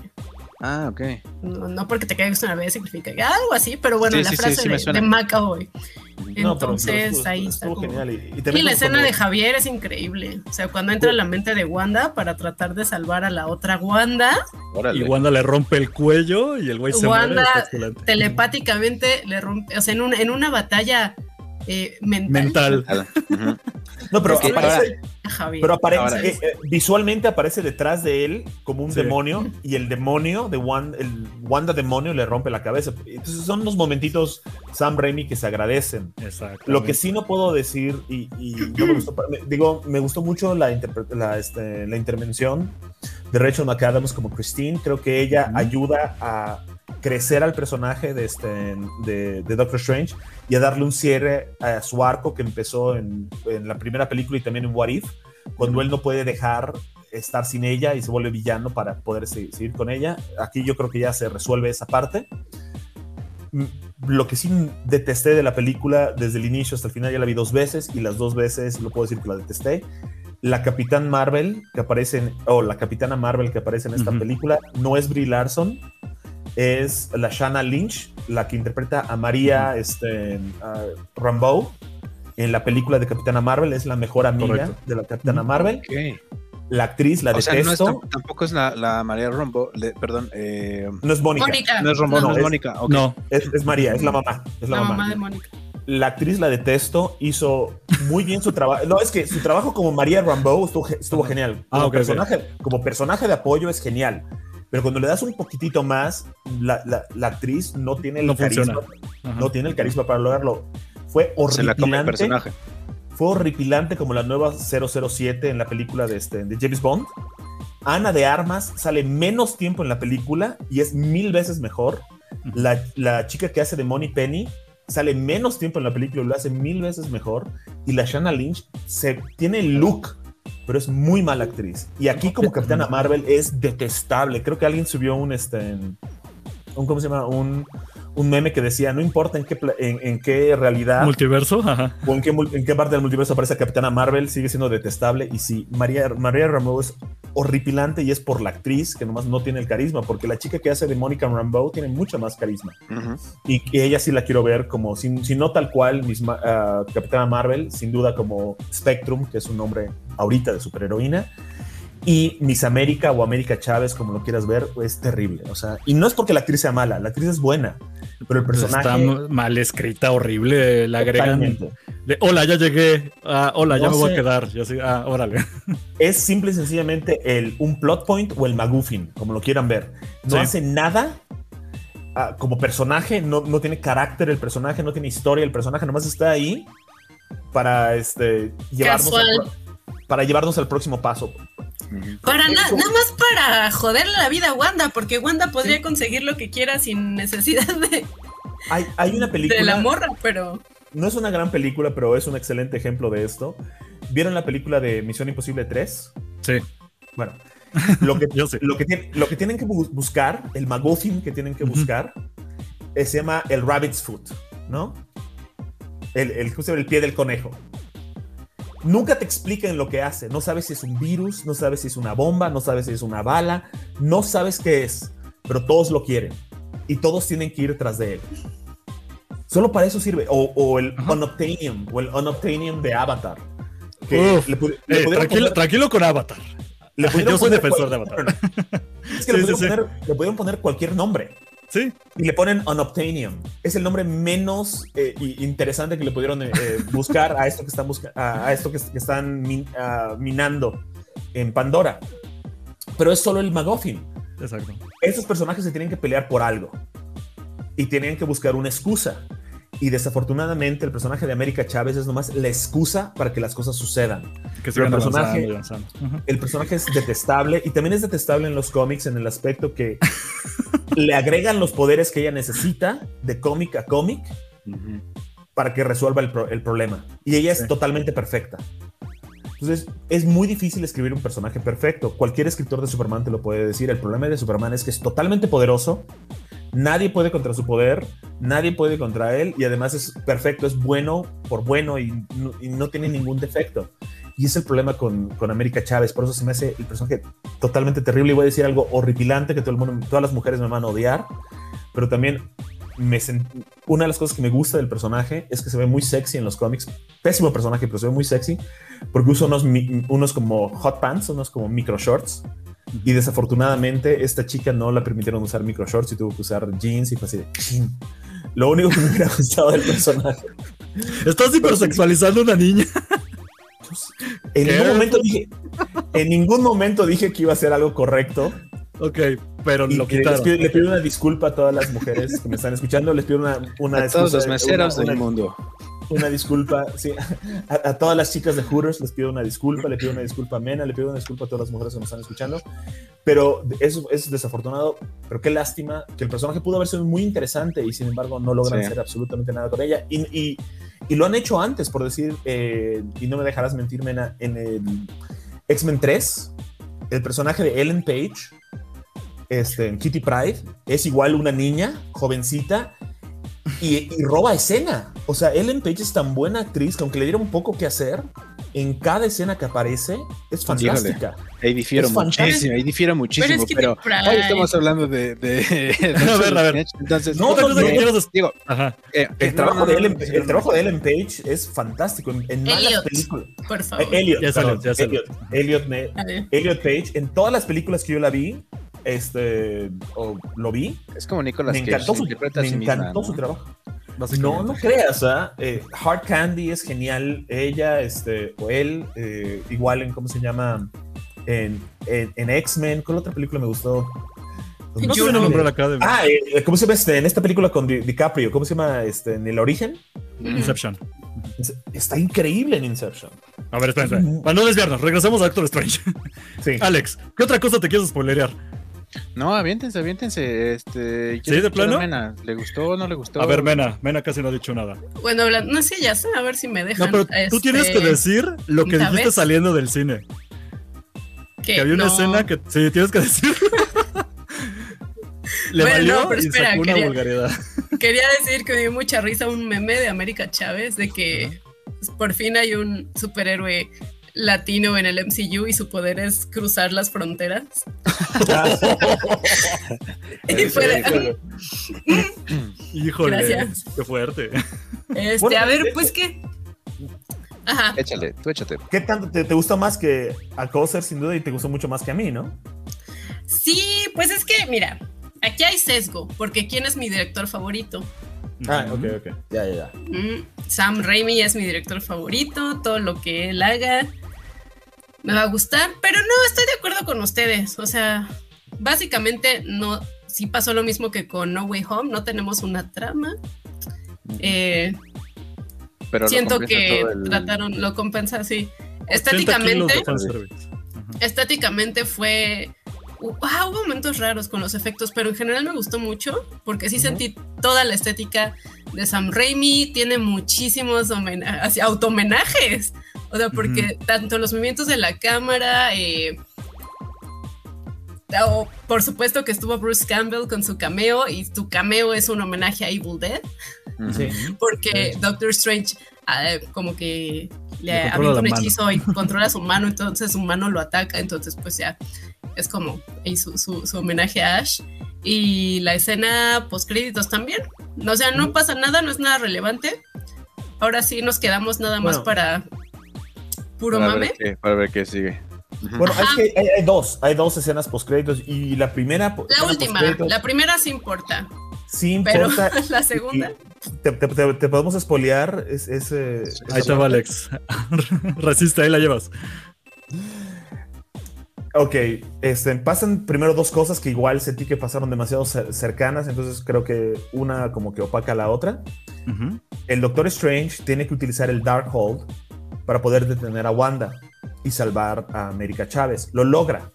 Speaker 5: Ah, ok.
Speaker 2: No, no porque te caigas una vez significa algo así, pero bueno,
Speaker 5: Sí,
Speaker 2: la
Speaker 5: sí,
Speaker 2: frase
Speaker 5: sí
Speaker 2: de, de Macaboy.
Speaker 3: No, pero-
Speaker 2: Entonces
Speaker 3: pero estuvo-
Speaker 2: ahí
Speaker 3: estuvo
Speaker 2: está. como-
Speaker 3: genial. Y, y
Speaker 2: Y
Speaker 3: también
Speaker 2: la
Speaker 3: cuando-
Speaker 2: escena de Javier es increíble. O sea, cuando entra a la mente de Wanda para tratar de salvar a la otra Wanda,
Speaker 5: Órale.
Speaker 4: Y Wanda le rompe el cuello y el güey se
Speaker 2: Wanda
Speaker 4: muere.
Speaker 2: telepáticamente le rompe, o sea, en, un- en una batalla eh, mental,
Speaker 4: Mental.
Speaker 3: No, pero
Speaker 2: Es que
Speaker 3: aparece,
Speaker 2: Javier.
Speaker 3: pero aparece
Speaker 5: Ahora-
Speaker 3: eh, eh, visualmente aparece detrás de él como un
Speaker 4: Sí.
Speaker 3: demonio y el demonio de Wanda, el Wanda demonio le rompe la cabeza. Entonces son unos momentitos Sam Raimi que se agradecen.
Speaker 4: Exacto.
Speaker 3: Lo que sí no puedo decir, y, y no me gustó, me- digo, me gustó mucho la, la, este, la intervención de Rachel McAdams como Christine. Creo que ella ayuda a crecer al personaje de, este, de, de Doctor Strange y a darle un cierre a su arco que empezó en, en la primera película y también en What If, cuando él no puede dejar estar sin ella y se vuelve villano para poder se- seguir con ella. Aquí yo creo que ya se resuelve esa parte. Mm, Lo que sí detesté de la película desde el inicio hasta el final, ya la vi dos veces y las dos veces lo puedo decir que la detesté. La Capitán Marvel que aparece en, o la Capitana Marvel que aparece en esta película no es Brie Larson, es la Shanna Lynch, la que interpreta a María este, Rambeau en la película de Capitana Marvel, es la mejor amiga
Speaker 4: Correcto.
Speaker 3: de la Capitana. Marvel. La actriz la
Speaker 5: O sea, no es
Speaker 3: detesto.
Speaker 5: tam- tampoco es la, la María Rombo, le- perdón, eh,
Speaker 3: no es Mónica,
Speaker 2: Mónica.
Speaker 5: no es Rombo, no,
Speaker 3: no,
Speaker 5: es
Speaker 3: es-
Speaker 5: Mónica.
Speaker 4: No,
Speaker 3: es, es María, es la mamá. Es la,
Speaker 2: la
Speaker 3: mamá.
Speaker 2: mamá de Mónica.
Speaker 3: La actriz la detesto, hizo muy bien su trabajo. No, es que su trabajo como María Rambeau estuvo, ge- estuvo genial. Como,
Speaker 4: Ah, ok.
Speaker 3: personaje, como personaje de apoyo es genial. Pero cuando le das un poquitito más, la, la- la actriz no tiene el
Speaker 4: No
Speaker 3: carisma. No tiene el carisma para lograrlo. Fue
Speaker 5: Se la come el
Speaker 3: horripilante.
Speaker 5: personaje.
Speaker 3: Fue horripilante como la nueva 007 en la película de, este, de James Bond. Ana de Armas sale menos tiempo en la película y es mil veces mejor. La, la chica que hace de Money Penny sale menos tiempo en la película y lo hace mil veces mejor. Y la Shanna Lynch se, tiene el look, pero es muy mala actriz. Y aquí como Capitana Marvel es detestable. Creo que alguien subió un, este, un ¿cómo se llama? Un, un meme que decía, no importa en qué, en, en qué realidad
Speaker 4: Multiverso, ajá.
Speaker 3: o en qué, en qué parte del multiverso aparece Capitana Marvel, sigue siendo detestable. Y sí, María, María es horripilante y es por la actriz que nomás no tiene el carisma, porque la chica que hace de Mónica Rambeau tiene mucho más carisma. Y que ella sí la quiero ver como, si, si no tal cual, mis, ma- ah, Capitana Marvel, sin duda como Spectrum, que es un nombre ahorita de superheroína. Y Miss América o América Chávez, como lo quieras ver, es terrible. O sea, y no es porque la actriz sea mala, la actriz es buena, pero el personaje.
Speaker 4: Está mal escrita, horrible. Le agregan. de, hola, ya llegué. Ah, hola, ya
Speaker 3: No
Speaker 4: me voy a quedar. Yo así, ah, órale.
Speaker 3: es simple y sencillamente el, un plot point o el McGuffin, como lo quieran ver. No
Speaker 4: Sí.
Speaker 3: hace nada ah, como personaje, no, no tiene carácter el personaje, no tiene historia el personaje, nomás está ahí para este, llevarnos, al, para llevarnos al próximo paso.
Speaker 2: Para na- nada más para joderle la vida a Wanda, porque Wanda podría conseguir lo que quiera sin necesidad de,
Speaker 3: Hay, hay una
Speaker 2: de
Speaker 3: película,
Speaker 2: la morra, pero
Speaker 3: no es una gran película, pero es un excelente ejemplo de esto. ¿Vieron la película de Misión Imposible 3?
Speaker 4: Sí,
Speaker 3: Bueno, lo que,
Speaker 4: yo sí.
Speaker 3: lo que, tiene- lo que tienen que bu- buscar, el McGuffin que tienen que buscar, eh, se llama el rabbit's foot, ¿no? El, el, el pie del conejo. Nunca te explican lo que hace. No sabes si es un virus, no sabes si es una bomba, no sabes si es una bala, no sabes qué es, pero todos lo quieren y todos tienen que ir tras de él. Solo para eso sirve. O, o el
Speaker 4: Ajá.
Speaker 3: Unobtainium, o el Unobtainium de Avatar. Que
Speaker 4: Uf.
Speaker 3: le le
Speaker 4: Eh, tranquilo,
Speaker 3: poner-
Speaker 4: tranquilo con Avatar.
Speaker 3: le
Speaker 4: Yo soy defensor de Avatar.
Speaker 3: Es que
Speaker 4: Sí,
Speaker 3: le,
Speaker 4: sí,
Speaker 3: pudieron
Speaker 4: sí.
Speaker 3: Poner, le pudieron poner cualquier nombre
Speaker 4: Sí,
Speaker 3: y le ponen Unobtainium. Es el nombre menos eh, interesante que le pudieron eh, eh, buscar a esto que están, a, esto que, que están min- ah, minando en Pandora. Pero es solo el McGuffin.
Speaker 4: exacto.
Speaker 3: Estos personajes se tienen que pelear por algo y tienen que buscar una excusa. Y desafortunadamente el personaje de América Chávez es nomás la excusa para que las cosas sucedan.
Speaker 4: Que
Speaker 3: Pero el personaje-
Speaker 4: avanzando avanzando.
Speaker 3: El personaje es detestable y también es detestable en los cómics en el aspecto que le agregan los poderes que ella necesita de cómic a cómic para que resuelva el, pro- el problema. Y ella
Speaker 4: Sí.
Speaker 3: es totalmente perfecta. Entonces, es muy difícil escribir un personaje perfecto. Cualquier escritor de Superman te lo puede decir. El problema de Superman es que es totalmente poderoso. Nadie puede contra su poder, nadie puede contra él y además es perfecto, es bueno por bueno y no, y no tiene ningún defecto. Y es el problema con, con América Chávez. Por eso se me hace el personaje totalmente terrible. Y voy a decir algo horripilante que todo el mundo, todas las mujeres me van a odiar. Pero también me sent- una de las cosas que me gusta del personaje es que se ve muy sexy en los cómics. Pésimo personaje, pero se ve muy sexy porque usa unos, unos como hot pants, unos como micro shorts. Y desafortunadamente esta chica no la permitieron usar micro shorts y tuvo que usar jeans y fue así de "Chin". Lo único que me hubiera gustado del personaje.
Speaker 4: Estás hipersexualizando a una niña.
Speaker 3: En
Speaker 4: ¿Qué?
Speaker 3: ningún momento dije, en ningún momento dije que iba a ser algo correcto.
Speaker 4: Ok, pero
Speaker 3: Y
Speaker 4: lo
Speaker 3: que les pido, le pido una disculpa a todas las mujeres que me están escuchando. Les pido una, una
Speaker 5: a todos
Speaker 3: excusa-
Speaker 5: los meseros
Speaker 3: una-
Speaker 5: del
Speaker 3: una-
Speaker 5: mundo.
Speaker 3: Una disculpa, sí, a, a todas las chicas de Hooters les pido una disculpa, le pido una disculpa a Mena, le pido una disculpa a todas las mujeres que nos están escuchando, pero eso es desafortunado, pero qué lástima que el personaje pudo haber sido muy interesante y sin embargo no logran
Speaker 5: Sí.
Speaker 3: hacer absolutamente nada con ella y, y- y lo han hecho antes, por decir, eh, y no me dejarás mentir, Mena, en el X-Men 3, el personaje de Ellen Page, este, en Kitty Pride, es igual una niña, jovencita, y, y roba escena. O sea, Ellen Page es tan buena actriz que aunque le diera un poco que hacer, en cada escena que aparece es fantástica.
Speaker 5: Ahí difiero muchísimo, ahí difiero muchísimo,
Speaker 2: es que
Speaker 5: pero, hoy estamos hablando de... de,
Speaker 4: A ver, a ver.
Speaker 5: Entonces,
Speaker 3: No, no, no.
Speaker 4: des-
Speaker 5: digo,
Speaker 4: Ajá.
Speaker 5: eh,
Speaker 3: El
Speaker 5: no,
Speaker 3: trabajo,
Speaker 5: no,
Speaker 3: de,
Speaker 5: no,
Speaker 3: Ellen,
Speaker 5: no,
Speaker 3: el
Speaker 5: no,
Speaker 3: trabajo
Speaker 5: no.
Speaker 3: de Ellen Page es fantástico. En, en malas
Speaker 2: Elliot.
Speaker 3: películas.
Speaker 2: Por
Speaker 3: Eh,
Speaker 2: favor.
Speaker 3: Elliot,
Speaker 4: Ya salió, ya salió.
Speaker 3: Elliot, Elliot. Elliot Page, en todas las películas que yo la vi, este, o lo vi,
Speaker 5: Es como Nicolas
Speaker 3: me
Speaker 5: Cage,
Speaker 3: encantó,
Speaker 5: se
Speaker 3: su, me
Speaker 5: sí misma,
Speaker 3: encantó
Speaker 5: ¿no?
Speaker 3: su trabajo. No, no creas, ¿ah? Eh, Hard Candy es genial. Ella, este, o él, eh, igual en, ¿cómo se llama? En, en, en X-Men. ¿Cuál otra película me gustó?
Speaker 4: No
Speaker 2: Yo
Speaker 4: se
Speaker 2: no.
Speaker 4: me nombró la Academy.
Speaker 3: Ah, eh, ¿cómo se llama este, en esta película con Di- DiCaprio? ¿Cómo se llama este, en El Origen?
Speaker 4: Inception.
Speaker 3: Está increíble en Inception.
Speaker 4: A ver, espera, espera. Para no desviarnos, regresamos a Doctor Strange.
Speaker 3: Sí.
Speaker 4: Alex, ¿qué otra cosa te quieres spoilerear?
Speaker 5: No, aviéntense, aviéntense. Este,
Speaker 4: ¿Sí, de plano?
Speaker 5: Mena, ¿Le gustó o no le gustó?
Speaker 4: A ver, Mena, Mena casi no ha dicho nada.
Speaker 2: Bueno, hablando, no sé, ya sé, a ver si me dejan.
Speaker 4: No, pero tú
Speaker 2: este,
Speaker 4: tienes que decir lo que
Speaker 2: ¿otra
Speaker 4: dijiste
Speaker 2: vez?
Speaker 4: saliendo del cine.
Speaker 2: que
Speaker 4: Que había una
Speaker 2: no.
Speaker 4: escena que sí, tienes que decir. Le
Speaker 2: Bueno,
Speaker 4: valió
Speaker 2: no, pero
Speaker 4: y
Speaker 2: espera,
Speaker 4: sacó una
Speaker 2: quería-
Speaker 4: vulgaridad.
Speaker 2: Quería decir que me dio mucha risa un meme de América Chávez de que por fin hay un superhéroe latino en el MCU y su poder es cruzar las fronteras. y fue de-
Speaker 4: Híjole,
Speaker 2: Gracias.
Speaker 4: qué fuerte.
Speaker 2: este,
Speaker 3: Bueno,
Speaker 2: a ver, pues qué. Ajá.
Speaker 5: Échale, tú échate.
Speaker 3: ¿Qué tanto te, te gusta más que a Coser, sin duda, y te gustó mucho más que a mí, no?
Speaker 2: Sí, pues es que, mira, aquí hay sesgo, porque ¿quién es mi director favorito?
Speaker 3: Ah, ok, ok. Ya, ya, ya.
Speaker 2: Mm, Sam Raimi es mi director favorito, todo lo que él haga me va a gustar, pero no estoy de acuerdo con ustedes. O sea, básicamente no, sí pasó lo mismo que con No Way Home, no tenemos una trama. Eh,
Speaker 5: Pero
Speaker 2: siento que
Speaker 5: el-
Speaker 2: trataron, lo compensa así.
Speaker 4: 80 kilos
Speaker 2: Estéticamente, estéticamente fue. Ah, hubo momentos raros con los efectos, pero en general me gustó mucho porque sí sentí toda la estética de Sam Raimi. Tiene muchísimos autohomenajes. O sea, porque tanto los movimientos de la cámara. eh, o, por supuesto que estuvo Bruce Campbell con su cameo y su cameo es un homenaje a Evil Dead.
Speaker 3: Sí.
Speaker 2: porque Doctor Strange ah, como que le
Speaker 4: Le
Speaker 2: avienta un
Speaker 4: mano.
Speaker 2: hechizo y controla su mano, entonces su mano lo ataca, entonces pues ya es como ahí su, su- su homenaje a Ash. Y la escena post créditos también. O sea, no pasa nada, no es nada relevante. Ahora sí nos quedamos nada más
Speaker 3: Bueno.
Speaker 2: para puro
Speaker 5: para,
Speaker 2: mame.
Speaker 5: ver qué, para ver qué sigue.
Speaker 3: Bueno,
Speaker 2: Ajá.
Speaker 3: es que hay, hay dos, hay dos escenas postcréditos y la primera
Speaker 2: La última, la primera sí importa,
Speaker 3: sí
Speaker 2: pero
Speaker 3: importa.
Speaker 2: la segunda.
Speaker 3: y te, te- te- te podemos espolear es, ese-
Speaker 4: Ahí
Speaker 3: esa
Speaker 4: te va,
Speaker 3: parte?
Speaker 4: Alex. Resiste, ahí la llevas.
Speaker 3: Ok, este, pasan primero dos cosas que igual sentí que pasaron demasiado cer- cercanas, entonces creo que una como que opaca a la otra.
Speaker 4: Ujú.
Speaker 3: El Doctor Strange tiene que utilizar el Darkhold para poder detener a Wanda y salvar a América Chávez. Lo logra.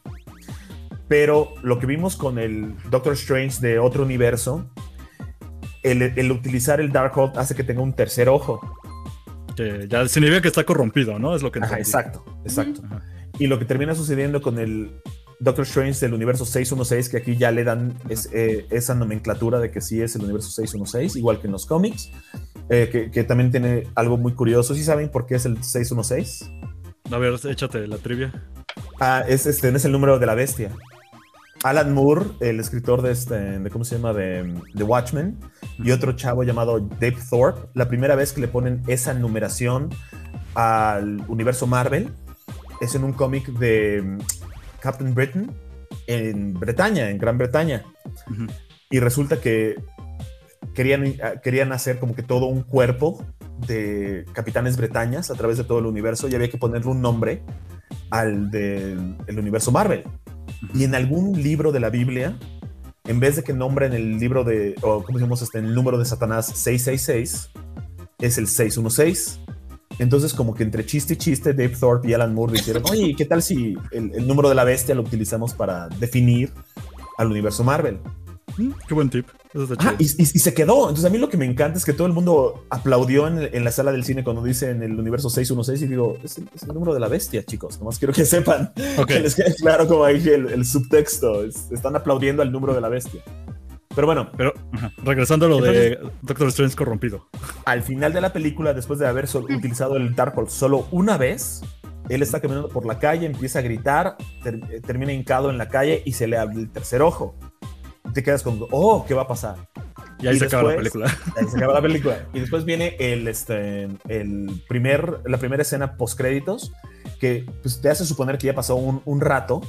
Speaker 3: Pero lo que vimos con el Doctor Strange de otro universo, el, el utilizar el Darkhold hace que tenga un tercer ojo.
Speaker 4: Que ya significa que está corrompido, ¿no? Es lo que
Speaker 3: Ajá, exacto, exacto.
Speaker 4: Ajá.
Speaker 3: Y lo que termina sucediendo con el Doctor Strange del universo 616, que aquí ya le dan es- eh, esa nomenclatura de que sí es el universo 616, igual que en los cómics, eh, que, que también tiene algo muy curioso. ¿Sí saben por qué es el 616?
Speaker 4: A ver, échate la trivia.
Speaker 3: Ah, es, este, es el número de la bestia. Alan Moore, el escritor de, este, de ¿cómo se llama? De, de Watchmen, y otro chavo llamado Dave Thorpe, la primera vez que le ponen esa numeración al universo Marvel es en un cómic de mm, Captain Britain en Bretaña, en Gran Bretaña. Y resulta que querían, querían hacer como que todo un cuerpo de capitanes bretañas a través de todo el universo y había que ponerle un nombre al del el universo Marvel. Y en algún libro de la Biblia, en vez de que nombren el libro de, o como decimos, este, el número de Satanás 666, es el 616. Entonces, como que entre chiste y chiste, Dave Thorpe y Alan Moore dijeron, oye, ¿qué tal si el, el número de la bestia lo utilizamos para definir al universo Marvel?
Speaker 4: Mm, Qué buen tip. Eso está
Speaker 3: Ah,
Speaker 4: chido.
Speaker 3: y, y- y se quedó. Entonces, a mí lo que me encanta es que todo el mundo aplaudió en, en la sala del cine cuando dicen el universo 616 y digo, es el, es el número de la bestia, chicos. Nomás quiero que sepan.
Speaker 4: Ok.
Speaker 3: Que les quede claro como ahí el, el subtexto. Es- están aplaudiendo al número de la bestia. Pero bueno,
Speaker 4: Pero ajá, regresando a lo de Doctor Strange corrompido.
Speaker 3: al final de la película, después de haber sol- utilizado el Darkhold solo una vez, él está caminando por la calle, empieza a gritar, ter- eh, termina hincado en la calle y se le abre el tercer ojo. Te quedas con, oh, ¿qué va a pasar?
Speaker 4: Y ahí
Speaker 3: Y
Speaker 4: se acaba la
Speaker 3: después-
Speaker 4: película.
Speaker 3: Ahí se acaba la película. Y después viene el, este, el primer, la primera escena post créditos que pues, te hace suponer que ya pasó un, un rato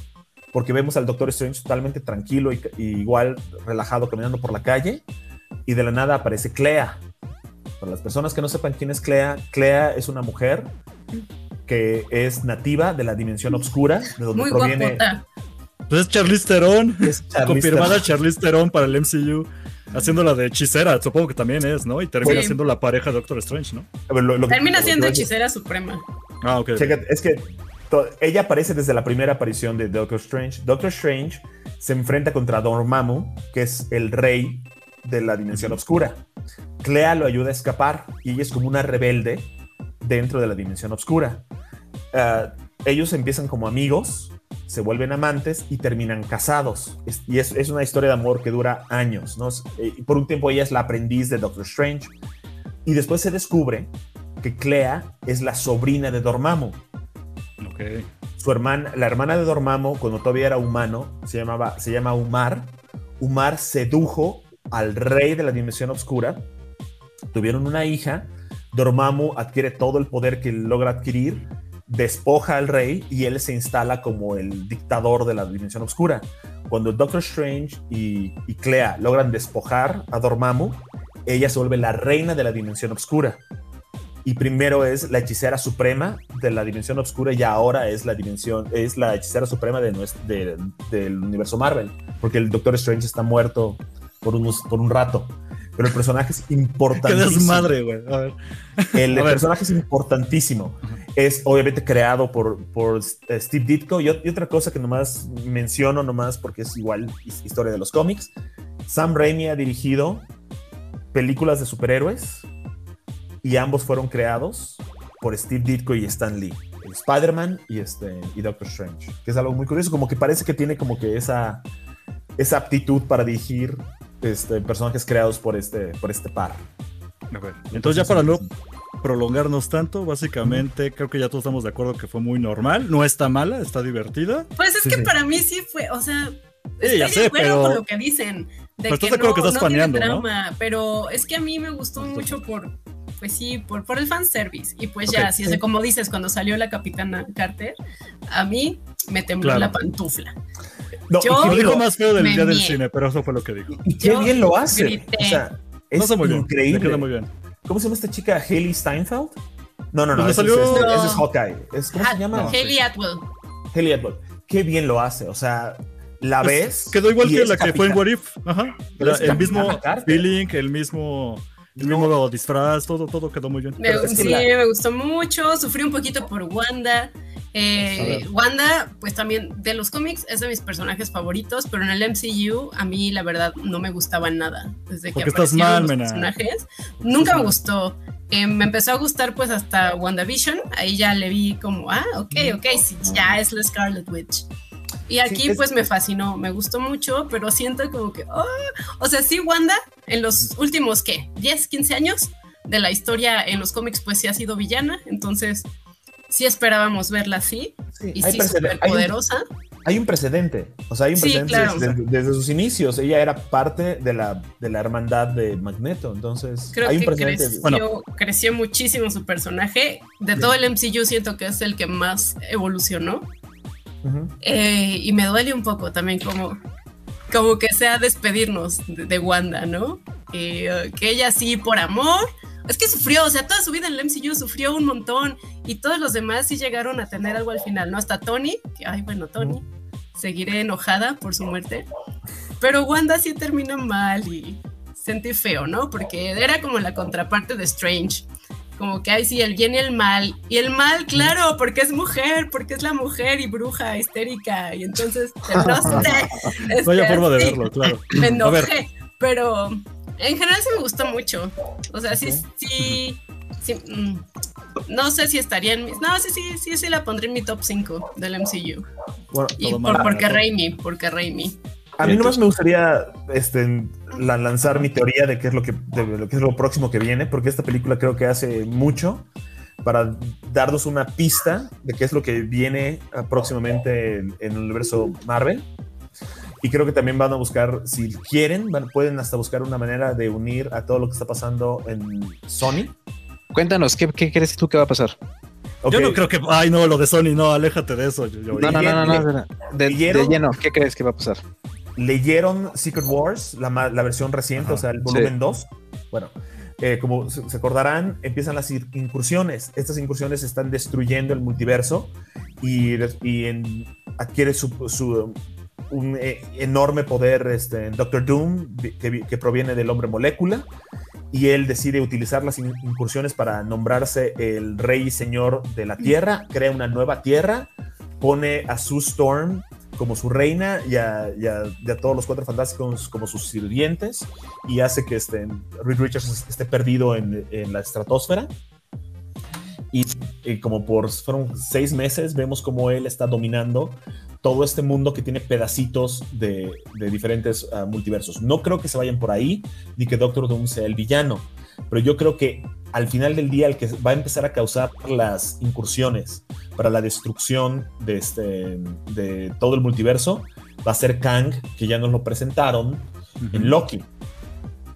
Speaker 3: porque vemos al Doctor Strange totalmente tranquilo y, y igual relajado caminando por la calle y de la nada aparece Clea. Para las personas que no sepan quién es Clea, Clea es una mujer que es nativa de la dimensión oscura, de donde
Speaker 2: Muy
Speaker 3: proviene
Speaker 2: guapota.
Speaker 4: Pues es Charlize Theron.
Speaker 3: es Charlize
Speaker 4: confirmada
Speaker 3: Theron.
Speaker 4: Charlize Theron para el MCU. Haciendo la de hechicera, supongo que también es, ¿no? Y termina
Speaker 2: Sí.
Speaker 4: siendo la pareja de Doctor Strange, ¿no?
Speaker 3: A ver, lo- lo que-
Speaker 2: Termina
Speaker 3: que
Speaker 2: siendo hechicera suprema.
Speaker 4: Ah, ok.
Speaker 3: Chécate, es que ella aparece desde la primera aparición de Doctor Strange. Doctor Strange se enfrenta contra Dormammu, que es el rey de la dimensión oscura. Clea lo ayuda a escapar y ella es como una rebelde dentro de la dimensión oscura. Ah, ellos empiezan como amigos, se vuelven amantes y terminan casados. Es- y es, es una historia de amor que dura años. ¿no? Eh, por un tiempo ella es la aprendiz de Doctor Strange. Y después se descubre que Clea es la sobrina de Dormammu
Speaker 4: Ok.
Speaker 3: su hermana, la hermana de Dormammu, cuando todavía era humano, se llamaba, se llama Umar. Umar sedujo al rey de la dimensión oscura. Tuvieron una hija. Dormammu adquiere todo el poder que logra adquirir, despoja al rey y él se instala como el dictador de la dimensión oscura. Cuando Doctor Strange y, y Clea logran despojar a Dormammu, ella se vuelve la reina de la dimensión oscura y primero es la hechicera suprema de la dimensión oscura y ahora es la dimensión es la hechicera suprema de nues- de- del universo Marvel porque el Doctor Strange está muerto por unos por un rato pero el personaje es
Speaker 4: Qué
Speaker 3: importantísimo
Speaker 4: desmadre, güey. A ver.
Speaker 3: el
Speaker 4: A ver.
Speaker 3: personaje es importantísimo es obviamente creado por, por eh, Steve Ditko y, y otra cosa que nomás menciono nomás porque es igual his- historia de los cómics Sam Raimi ha dirigido películas de superhéroes y ambos fueron creados por Steve Ditko y Stan Lee. Spider-Man y, este, y Doctor Strange, que es algo muy curioso, como que parece que tiene como que esa, esa aptitud para dirigir este, personajes creados por este, por este par.
Speaker 4: Entonces ya para no prolongarnos tanto, básicamente creo que ya todos estamos de acuerdo que fue muy normal, no está mala, está divertida.
Speaker 2: Pues es
Speaker 3: Sí,
Speaker 2: que
Speaker 3: sí.
Speaker 2: para mí sí fue, o sea,
Speaker 4: Sí,
Speaker 2: estoy
Speaker 4: ya
Speaker 2: de
Speaker 4: sé,
Speaker 2: acuerdo
Speaker 4: pero-
Speaker 2: con lo que dicen. De
Speaker 4: Pero estás de acuerdo que estás paneando, ¿no?
Speaker 2: drama, Pero es que a mí me gustó mucho por, pues sí, por, por el fanservice. Y pues ya,
Speaker 4: Ok,
Speaker 2: si
Speaker 3: sí.
Speaker 2: es como dices, cuando salió la Capitana Carter, a mí me tembló
Speaker 4: Claro.
Speaker 2: la pantufla.
Speaker 3: No,
Speaker 2: Yo-
Speaker 4: Lo dijo
Speaker 3: bien-
Speaker 4: más feo del día del cine, pero eso fue lo que dijo.
Speaker 3: y qué bien lo hace.
Speaker 2: grité.
Speaker 3: O sea, es
Speaker 4: No muy bien. Le
Speaker 3: increíble.
Speaker 4: queda muy bien.
Speaker 3: ¿Cómo se llama esta chica? Haley Steinfeld. No, no, no.
Speaker 4: Pues
Speaker 3: ese es,
Speaker 4: salió-
Speaker 3: este-
Speaker 2: No.
Speaker 3: ese es Hawkeye. Es, ¿Cómo
Speaker 2: Ah,
Speaker 3: se llama?
Speaker 2: Haley Atwell.
Speaker 3: Haley Atwell. Qué bien lo hace. O sea, la
Speaker 4: Pues,
Speaker 3: ves.
Speaker 4: Quedó igual
Speaker 3: y
Speaker 4: que
Speaker 3: es
Speaker 4: la que fue en
Speaker 3: Capitán-
Speaker 4: What If. Ajá.
Speaker 3: Pero es
Speaker 4: el mismo
Speaker 3: Carter.
Speaker 4: feeling, el mismo, el
Speaker 3: No.
Speaker 4: mismo disfraz, todo, todo quedó muy bien.
Speaker 2: Me,
Speaker 3: es
Speaker 2: sí,
Speaker 3: la-
Speaker 2: me gustó mucho. Sufrí un poquito por Wanda. Eh. Wanda, pues también de los cómics es de mis personajes favoritos, pero en el MCU a mí la verdad no me gustaban nada. Desde que
Speaker 4: Porque estás
Speaker 2: aparecieron
Speaker 4: mal,
Speaker 2: los personajes, nunca me gustó. Eh, me empezó a gustar pues hasta WandaVision. Ahí ya le vi como, ah, ok, ok, sí, ya es la Scarlet Witch. Y aquí
Speaker 3: es-
Speaker 2: pues me fascinó, me gustó mucho, pero siento como que, oh, o sea, sí, Wanda en los últimos, ¿qué? 10, 15 años de la historia en los cómics pues sí ha sido villana, entonces sí esperábamos verla así
Speaker 3: Sí,
Speaker 2: y
Speaker 3: hay
Speaker 2: sí súper
Speaker 3: hay un-
Speaker 2: poderosa.
Speaker 3: hay un precedente. O sea, hay un
Speaker 2: Sí,
Speaker 3: precedente
Speaker 2: claro.
Speaker 3: desde, desde sus inicios. Ella era parte de la, de la hermandad de Magneto. Entonces,
Speaker 2: Creo
Speaker 3: hay un
Speaker 2: que
Speaker 3: precedente.
Speaker 2: creció,
Speaker 4: Bueno.
Speaker 2: creció muchísimo su personaje. De todo el MCU siento que es el que más evolucionó. Eh, y me duele un poco también como, como que sea despedirnos de, de Wanda, ¿no? Eh, que ella sí, por amor. Es que sufrió, o sea, toda su vida en el MCU sufrió un montón y todos los demás sí llegaron a tener algo al final, ¿no? Hasta Tony, que, ay, bueno, Tony, seguiré enojada por su muerte. Pero Wanda sí terminó mal y sentí feo, ¿no? Porque era como la contraparte de Strange. Como que hay sí el bien y el mal. Y el mal, claro, porque es mujer, porque es la mujer y bruja histérica. Y entonces, no sé.
Speaker 4: Vaya forma de verlo, claro.
Speaker 2: Me enojé. Pero en general sí me gustó mucho. O sea, sí, sí. sí, mm, no sé si estaría en mi. No, sí, sí, sí, sí la pondré en mi top 5 del MCU. Y porque Raimi, porque Raimi.
Speaker 3: A mí nomás me gustaría este, la- lanzar mi teoría de qué es lo que de lo que es lo próximo que viene, porque esta película creo que hace mucho para darnos una pista de qué es lo que viene próximamente en, en el universo Marvel. Y creo que también van a buscar, si quieren, van- pueden hasta buscar una manera de unir a todo lo que está pasando en Sony.
Speaker 5: Cuéntanos, ¿qué, qué crees tú que va a pasar?
Speaker 4: Yo no creo que. Ay, no, lo de Sony, no, aléjate de eso. yo- yo-
Speaker 5: No, no, no, no, no, no, de, lleno, ¿qué crees que va a pasar?
Speaker 3: Leyeron Secret Wars, la, la versión reciente,
Speaker 4: Ajá,
Speaker 3: o sea, el
Speaker 5: sí.
Speaker 3: volumen 2. Bueno, eh, como se acordarán, empiezan las incursiones. Estas incursiones están destruyendo el multiverso y, y en- adquiere su, su, un eh, enorme poder este, en Doctor Doom que, que proviene del hombre molécula. Y él decide utilizar las in- incursiones para nombrarse el rey y señor de la Tierra, crea una nueva Tierra, pone a Sue Storm como su reina y a, y a- y a todos los cuatro fantásticos como sus sirvientes y hace que este, Reed Richards esté perdido en, en la estratosfera. Y, y como por fueron seis meses vemos como él está dominando todo este mundo que tiene pedacitos de, de diferentes ah, multiversos. No creo que se vayan por ahí ni que Doctor Doom sea el villano, pero yo creo que al final del día el que va a empezar a causar las incursiones para la destrucción de, este, de todo el multiverso va a ser Kang, que ya nos lo presentaron en Loki.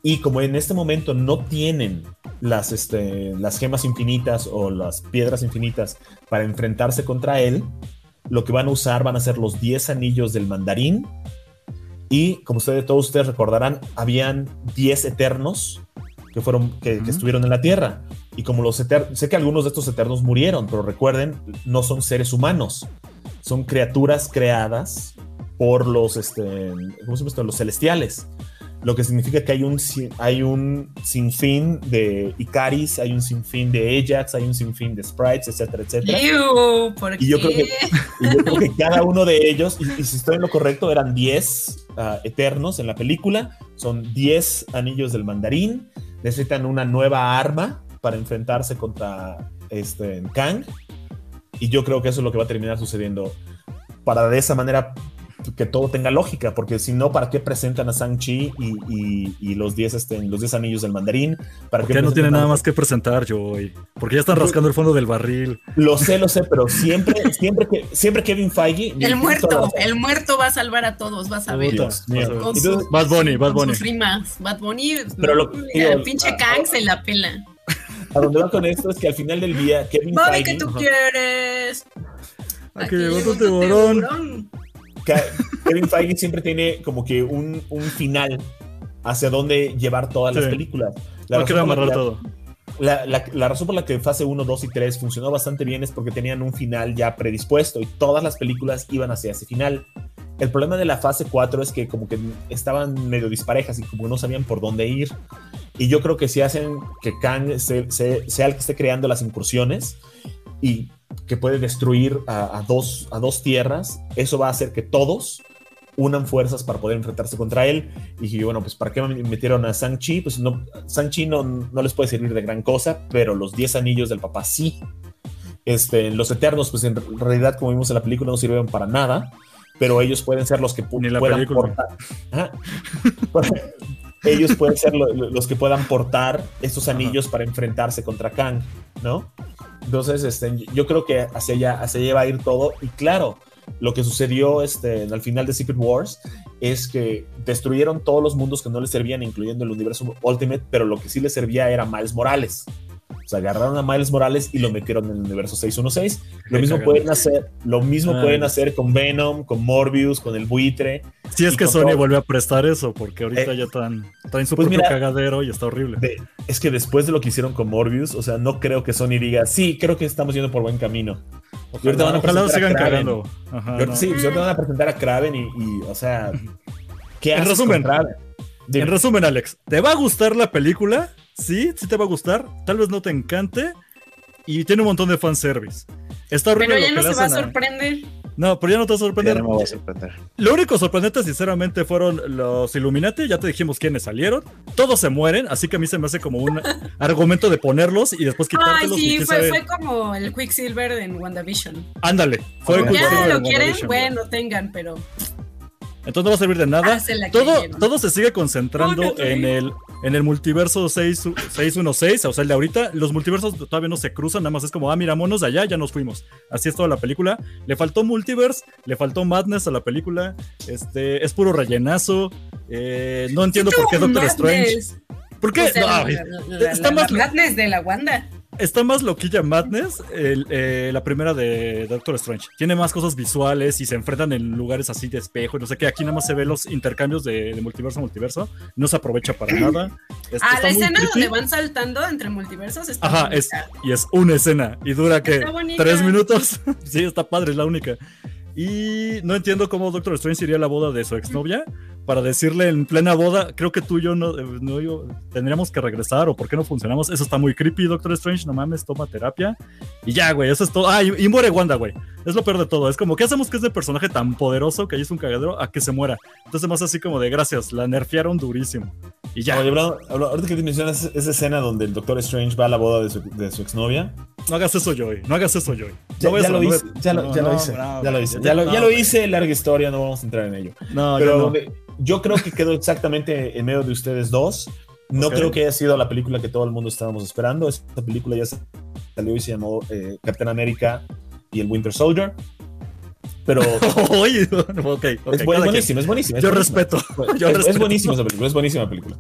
Speaker 3: Y como en este momento no tienen las, este, las gemas infinitas o las piedras infinitas para enfrentarse contra él, lo que van a usar van a ser los 10 anillos del mandarín. Y como ustedes, todos ustedes recordarán, habían 10 eternos que, fueron, que, que
Speaker 4: Ujú.
Speaker 3: estuvieron en la Tierra. Y como los eternos, sé que algunos de estos eternos murieron, pero recuerden, no son seres humanos, son criaturas creadas por los, este, ¿cómo se llama esto? Los celestiales. Lo que significa que hay un, hay un sinfín de Icaris, hay un sinfín de Ajax, hay un sinfín de Sprites, etcétera, etcétera.
Speaker 2: Ew, ¿por
Speaker 3: Y yo creo
Speaker 2: qué?
Speaker 3: que, y yo creo que cada uno de ellos, y, y si estoy en lo correcto, eran 10 ah, eternos en la película. Son 10 anillos del mandarín. Necesitan una nueva arma para enfrentarse contra este, Kang. Y yo creo que eso es lo que va a terminar sucediendo. Para de esa manera que todo tenga lógica, porque si no, ¿para qué presentan a Shang-Chi y, y- y los 10 este, los 10 anillos del mandarín? ¿Para qué
Speaker 4: Ya no tiene nada más que presentar, Joey. Porque ya están rascando el fondo del barril.
Speaker 3: Lo sé, lo sé, pero siempre, siempre que siempre Kevin Feige.
Speaker 2: El muerto, el muerto va a salvar a todos, vas a ver.
Speaker 3: Dios.
Speaker 2: Con
Speaker 3: Entonces,
Speaker 2: sus-
Speaker 4: Bad Bunny, Bad
Speaker 2: con
Speaker 4: Bunny.
Speaker 2: sus rimas. Bad Bunny,
Speaker 3: Pero lo-
Speaker 2: el pinche
Speaker 3: ah,
Speaker 2: Kang se la pela.
Speaker 3: A donde va con esto es que al final del día, Kevin
Speaker 2: Bobby, ¿qué
Speaker 3: Feige,
Speaker 2: tú
Speaker 4: Ajá.
Speaker 2: quieres?
Speaker 4: Aquí llegó tu tiburón.
Speaker 3: Kevin Feige siempre tiene como que un, un final hacia dónde llevar todas las películas.
Speaker 4: No
Speaker 3: razón la
Speaker 4: amarrar
Speaker 3: que-
Speaker 4: todo.
Speaker 3: La, la- la razón por la que fase 1, 2 y 3 funcionó bastante bien es porque tenían un final ya predispuesto y todas las películas iban hacia ese final. El problema de la fase 4 es que como que estaban medio disparejas y como no sabían por dónde ir. Y yo creo que si hacen que Kang se- se- sea el que esté creando las incursiones y que puede destruir a, a dos, a dos tierras, eso va a hacer que todos unan fuerzas para poder enfrentarse contra él. Y dije, bueno, pues ¿para qué me metieron a Shang-Chi? Pues no, Shang-Chi no, no les puede servir de gran cosa, pero los 10 anillos del papá sí. Este, los Eternos, pues en realidad, como vimos en la película, no sirvieron para nada, pero ellos pueden ser los que pu- puedan portar. Ajá. ellos pueden ser lo- lo- los que puedan portar estos anillos para enfrentarse contra Kang, ¿no? Entonces, este, yo creo que hacia allá, hacia allá va a ir todo. Y claro, lo que sucedió este, al final de Secret Wars es que destruyeron todos los mundos que no les servían, incluyendo el universo Ultimate, pero lo que sí les servía era Miles Morales. O sea, agarraron a Miles Morales y lo metieron en el universo 616. Lo mismo pueden hacer, lo mismo pueden hacer con Venom, con Morbius, con el buitre.
Speaker 4: Si es que Sony
Speaker 3: todo-
Speaker 4: vuelve a prestar eso, porque ahorita
Speaker 3: Eh,
Speaker 4: ya están, traen su
Speaker 3: pues
Speaker 4: propio
Speaker 3: mira,
Speaker 4: cagadero y está horrible.
Speaker 3: De- es que después de lo que hicieron con Morbius, o sea, no creo que Sony diga, sí, creo que estamos yendo por buen camino. Y ahorita van a
Speaker 4: Ojalá lo sigan cagando. No.
Speaker 3: Sí, pues ahorita van a presentar a Kraven y, y, o sea, ¿qué
Speaker 4: En
Speaker 3: haces
Speaker 4: resumen,
Speaker 3: Kraven?
Speaker 4: En resumen, Alex, ¿te va a gustar la película? Sí, sí te va a gustar. Tal vez no te encante. Y tiene un montón de fanservice. Está horrible
Speaker 2: Pero ya
Speaker 4: lo
Speaker 2: no
Speaker 4: que
Speaker 2: se va a sorprender.
Speaker 4: No, pero ya no te va a
Speaker 5: Ya
Speaker 4: sorprender.
Speaker 5: no me voy a sorprender.
Speaker 4: Lo único sorprendente, sinceramente, fueron los Illuminati. Ya te dijimos quiénes salieron. Todos se mueren, así que a mí se me hace como un argumento de ponerlos y después
Speaker 2: Ay,
Speaker 4: quitártelos. y
Speaker 2: sí, fue, como el Quicksilver en WandaVision.
Speaker 4: Ándale, fue. Quicksilver
Speaker 2: Ya lo quieren, bueno, tengan, pero
Speaker 4: Entonces no va a servir de nada.
Speaker 2: Ah, se
Speaker 4: Todo, todo se sigue concentrando en el, en el multiverso 6, 616, o sea, el de ahorita. Los multiversos todavía no se cruzan, nada más es como, ah, mira, monos de allá, ya nos fuimos. Así es toda la película. Le faltó multiverse, le faltó madness a la película. Este, es puro rellenazo. Eh, no entiendo por qué Doctor Strange. ¿Por qué?
Speaker 2: O sea,
Speaker 4: No,
Speaker 2: la,
Speaker 4: ay,
Speaker 2: la- la-
Speaker 4: está
Speaker 2: la
Speaker 4: más-
Speaker 2: Madness de la Wanda.
Speaker 4: Está más loquilla Madness, el, eh, la primera de Doctor Strange. Tiene más cosas visuales y se enfrentan en lugares así de espejo y no sé qué. Aquí nada más se ven los intercambios de, de multiverso a multiverso. No se aprovecha para nada. Este,
Speaker 2: Ah, la escena donde van saltando entre multiversos está
Speaker 4: Ajá,
Speaker 2: bonita.
Speaker 4: es, y es una escena. Y dura que tres minutos. sí, está padre, es la única. Y no entiendo cómo Doctor Strange iría a la boda de su exnovia para decirle en plena boda, creo que tú y yo no, eh, no, tendríamos que regresar o por qué no funcionamos. Eso está muy creepy, Doctor Strange, no mames, toma terapia. Y ya, güey, eso es todo. Ah, y, muere Wanda, güey. Es lo peor de todo. Es como, ¿qué hacemos que ese personaje tan poderoso que ahí es un cagadero a que se muera? Entonces más así como de gracias, la nerfearon durísimo. Y ya,
Speaker 3: Oye, ahorita que te mencionas esa escena donde el Doctor Strange va a la boda de su, de su exnovia.
Speaker 4: No hagas eso, Joy. No hagas eso, Joy.
Speaker 3: Ya,
Speaker 4: No
Speaker 3: ya lo hice, ya lo,
Speaker 4: No,
Speaker 3: ya lo hice,
Speaker 4: bravo,
Speaker 3: ya lo hice,
Speaker 4: ya
Speaker 3: ya lo,
Speaker 4: no,
Speaker 3: ya lo hice, larga historia, no vamos a entrar en ello.
Speaker 4: No,
Speaker 3: Pero
Speaker 4: yo no.
Speaker 3: donde- yo creo que quedó exactamente en medio de ustedes dos. No
Speaker 4: Ok.
Speaker 3: creo que haya sido la película que todo el mundo estábamos esperando. Esta película ya salió y se llamó eh, Captain America y el Winter Soldier. Pero
Speaker 4: Oye, ok, ok,
Speaker 3: es, buenísima, es buenísima. es
Speaker 4: Yo
Speaker 3: buenísima.
Speaker 4: respeto. Yo
Speaker 3: es, es
Speaker 4: respeto.
Speaker 3: buenísima esa película, es buenísima película.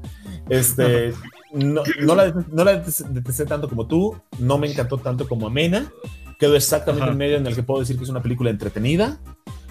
Speaker 3: Este, no, no la, no la detesté tanto como tú, no me encantó tanto como Amena. Quedó exactamente
Speaker 4: Ajá.
Speaker 3: en medio en el que puedo decir que es una película entretenida,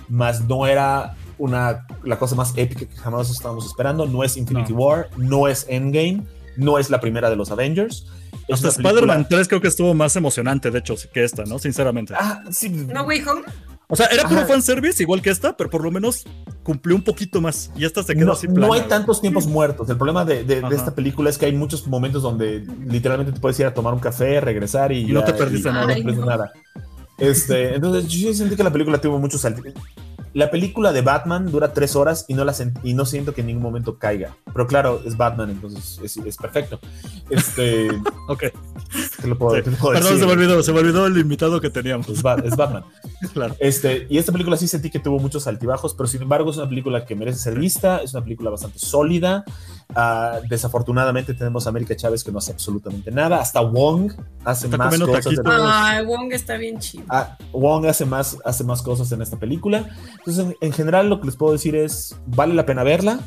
Speaker 3: más no era una, la cosa más épica que jamás estábamos esperando. No es Infinity
Speaker 4: No.
Speaker 3: War, no es Endgame, no es la primera de los Avengers. Es
Speaker 4: Hasta Spider-Man 3 creo que estuvo más emocionante, de hecho, que esta, ¿no? Sinceramente.
Speaker 3: Ah, sí.
Speaker 2: No Way Home.
Speaker 4: O sea, era puro
Speaker 3: Ajá.
Speaker 4: fanservice, igual que esta, pero por lo menos cumplió un poquito más. Y esta se quedó
Speaker 3: no,
Speaker 4: así
Speaker 3: no hay tantos tiempos muertos. El problema de, de- esta película es que hay muchos momentos donde literalmente te puedes ir a tomar un café, regresar y,
Speaker 4: Y no
Speaker 3: ya-
Speaker 4: te perdiste
Speaker 3: y
Speaker 4: nada.
Speaker 2: Ay, no.
Speaker 3: Este, entonces, yo sentí que la película tuvo muchos saltos. La película de Batman dura tres horas y no, la y no siento que en ningún momento caiga. Pero claro, es Batman, entonces es, es perfecto. Este,
Speaker 4: Ok.
Speaker 3: ¿qué le puedo,
Speaker 4: Sí.
Speaker 3: qué le puedo
Speaker 4: Perdón,
Speaker 3: decir?
Speaker 4: se me olvidó, se me olvidó el invitado que teníamos.
Speaker 3: Es, Ba- es Batman.
Speaker 4: Claro.
Speaker 3: Este, y esta película sí sentí que tuvo muchos altibajos, pero sin embargo es una película que merece ser vista, es una película bastante sólida. Ah, desafortunadamente tenemos a América Chávez que no hace absolutamente nada. Hasta Wong hace
Speaker 4: Está
Speaker 3: más cosas.
Speaker 4: taquitos.
Speaker 2: Ay, Wong está bien chido.
Speaker 3: Ah, Wong hace más, hace más cosas en esta película. Entonces, en, en general, lo que les puedo decir es: vale la pena verla.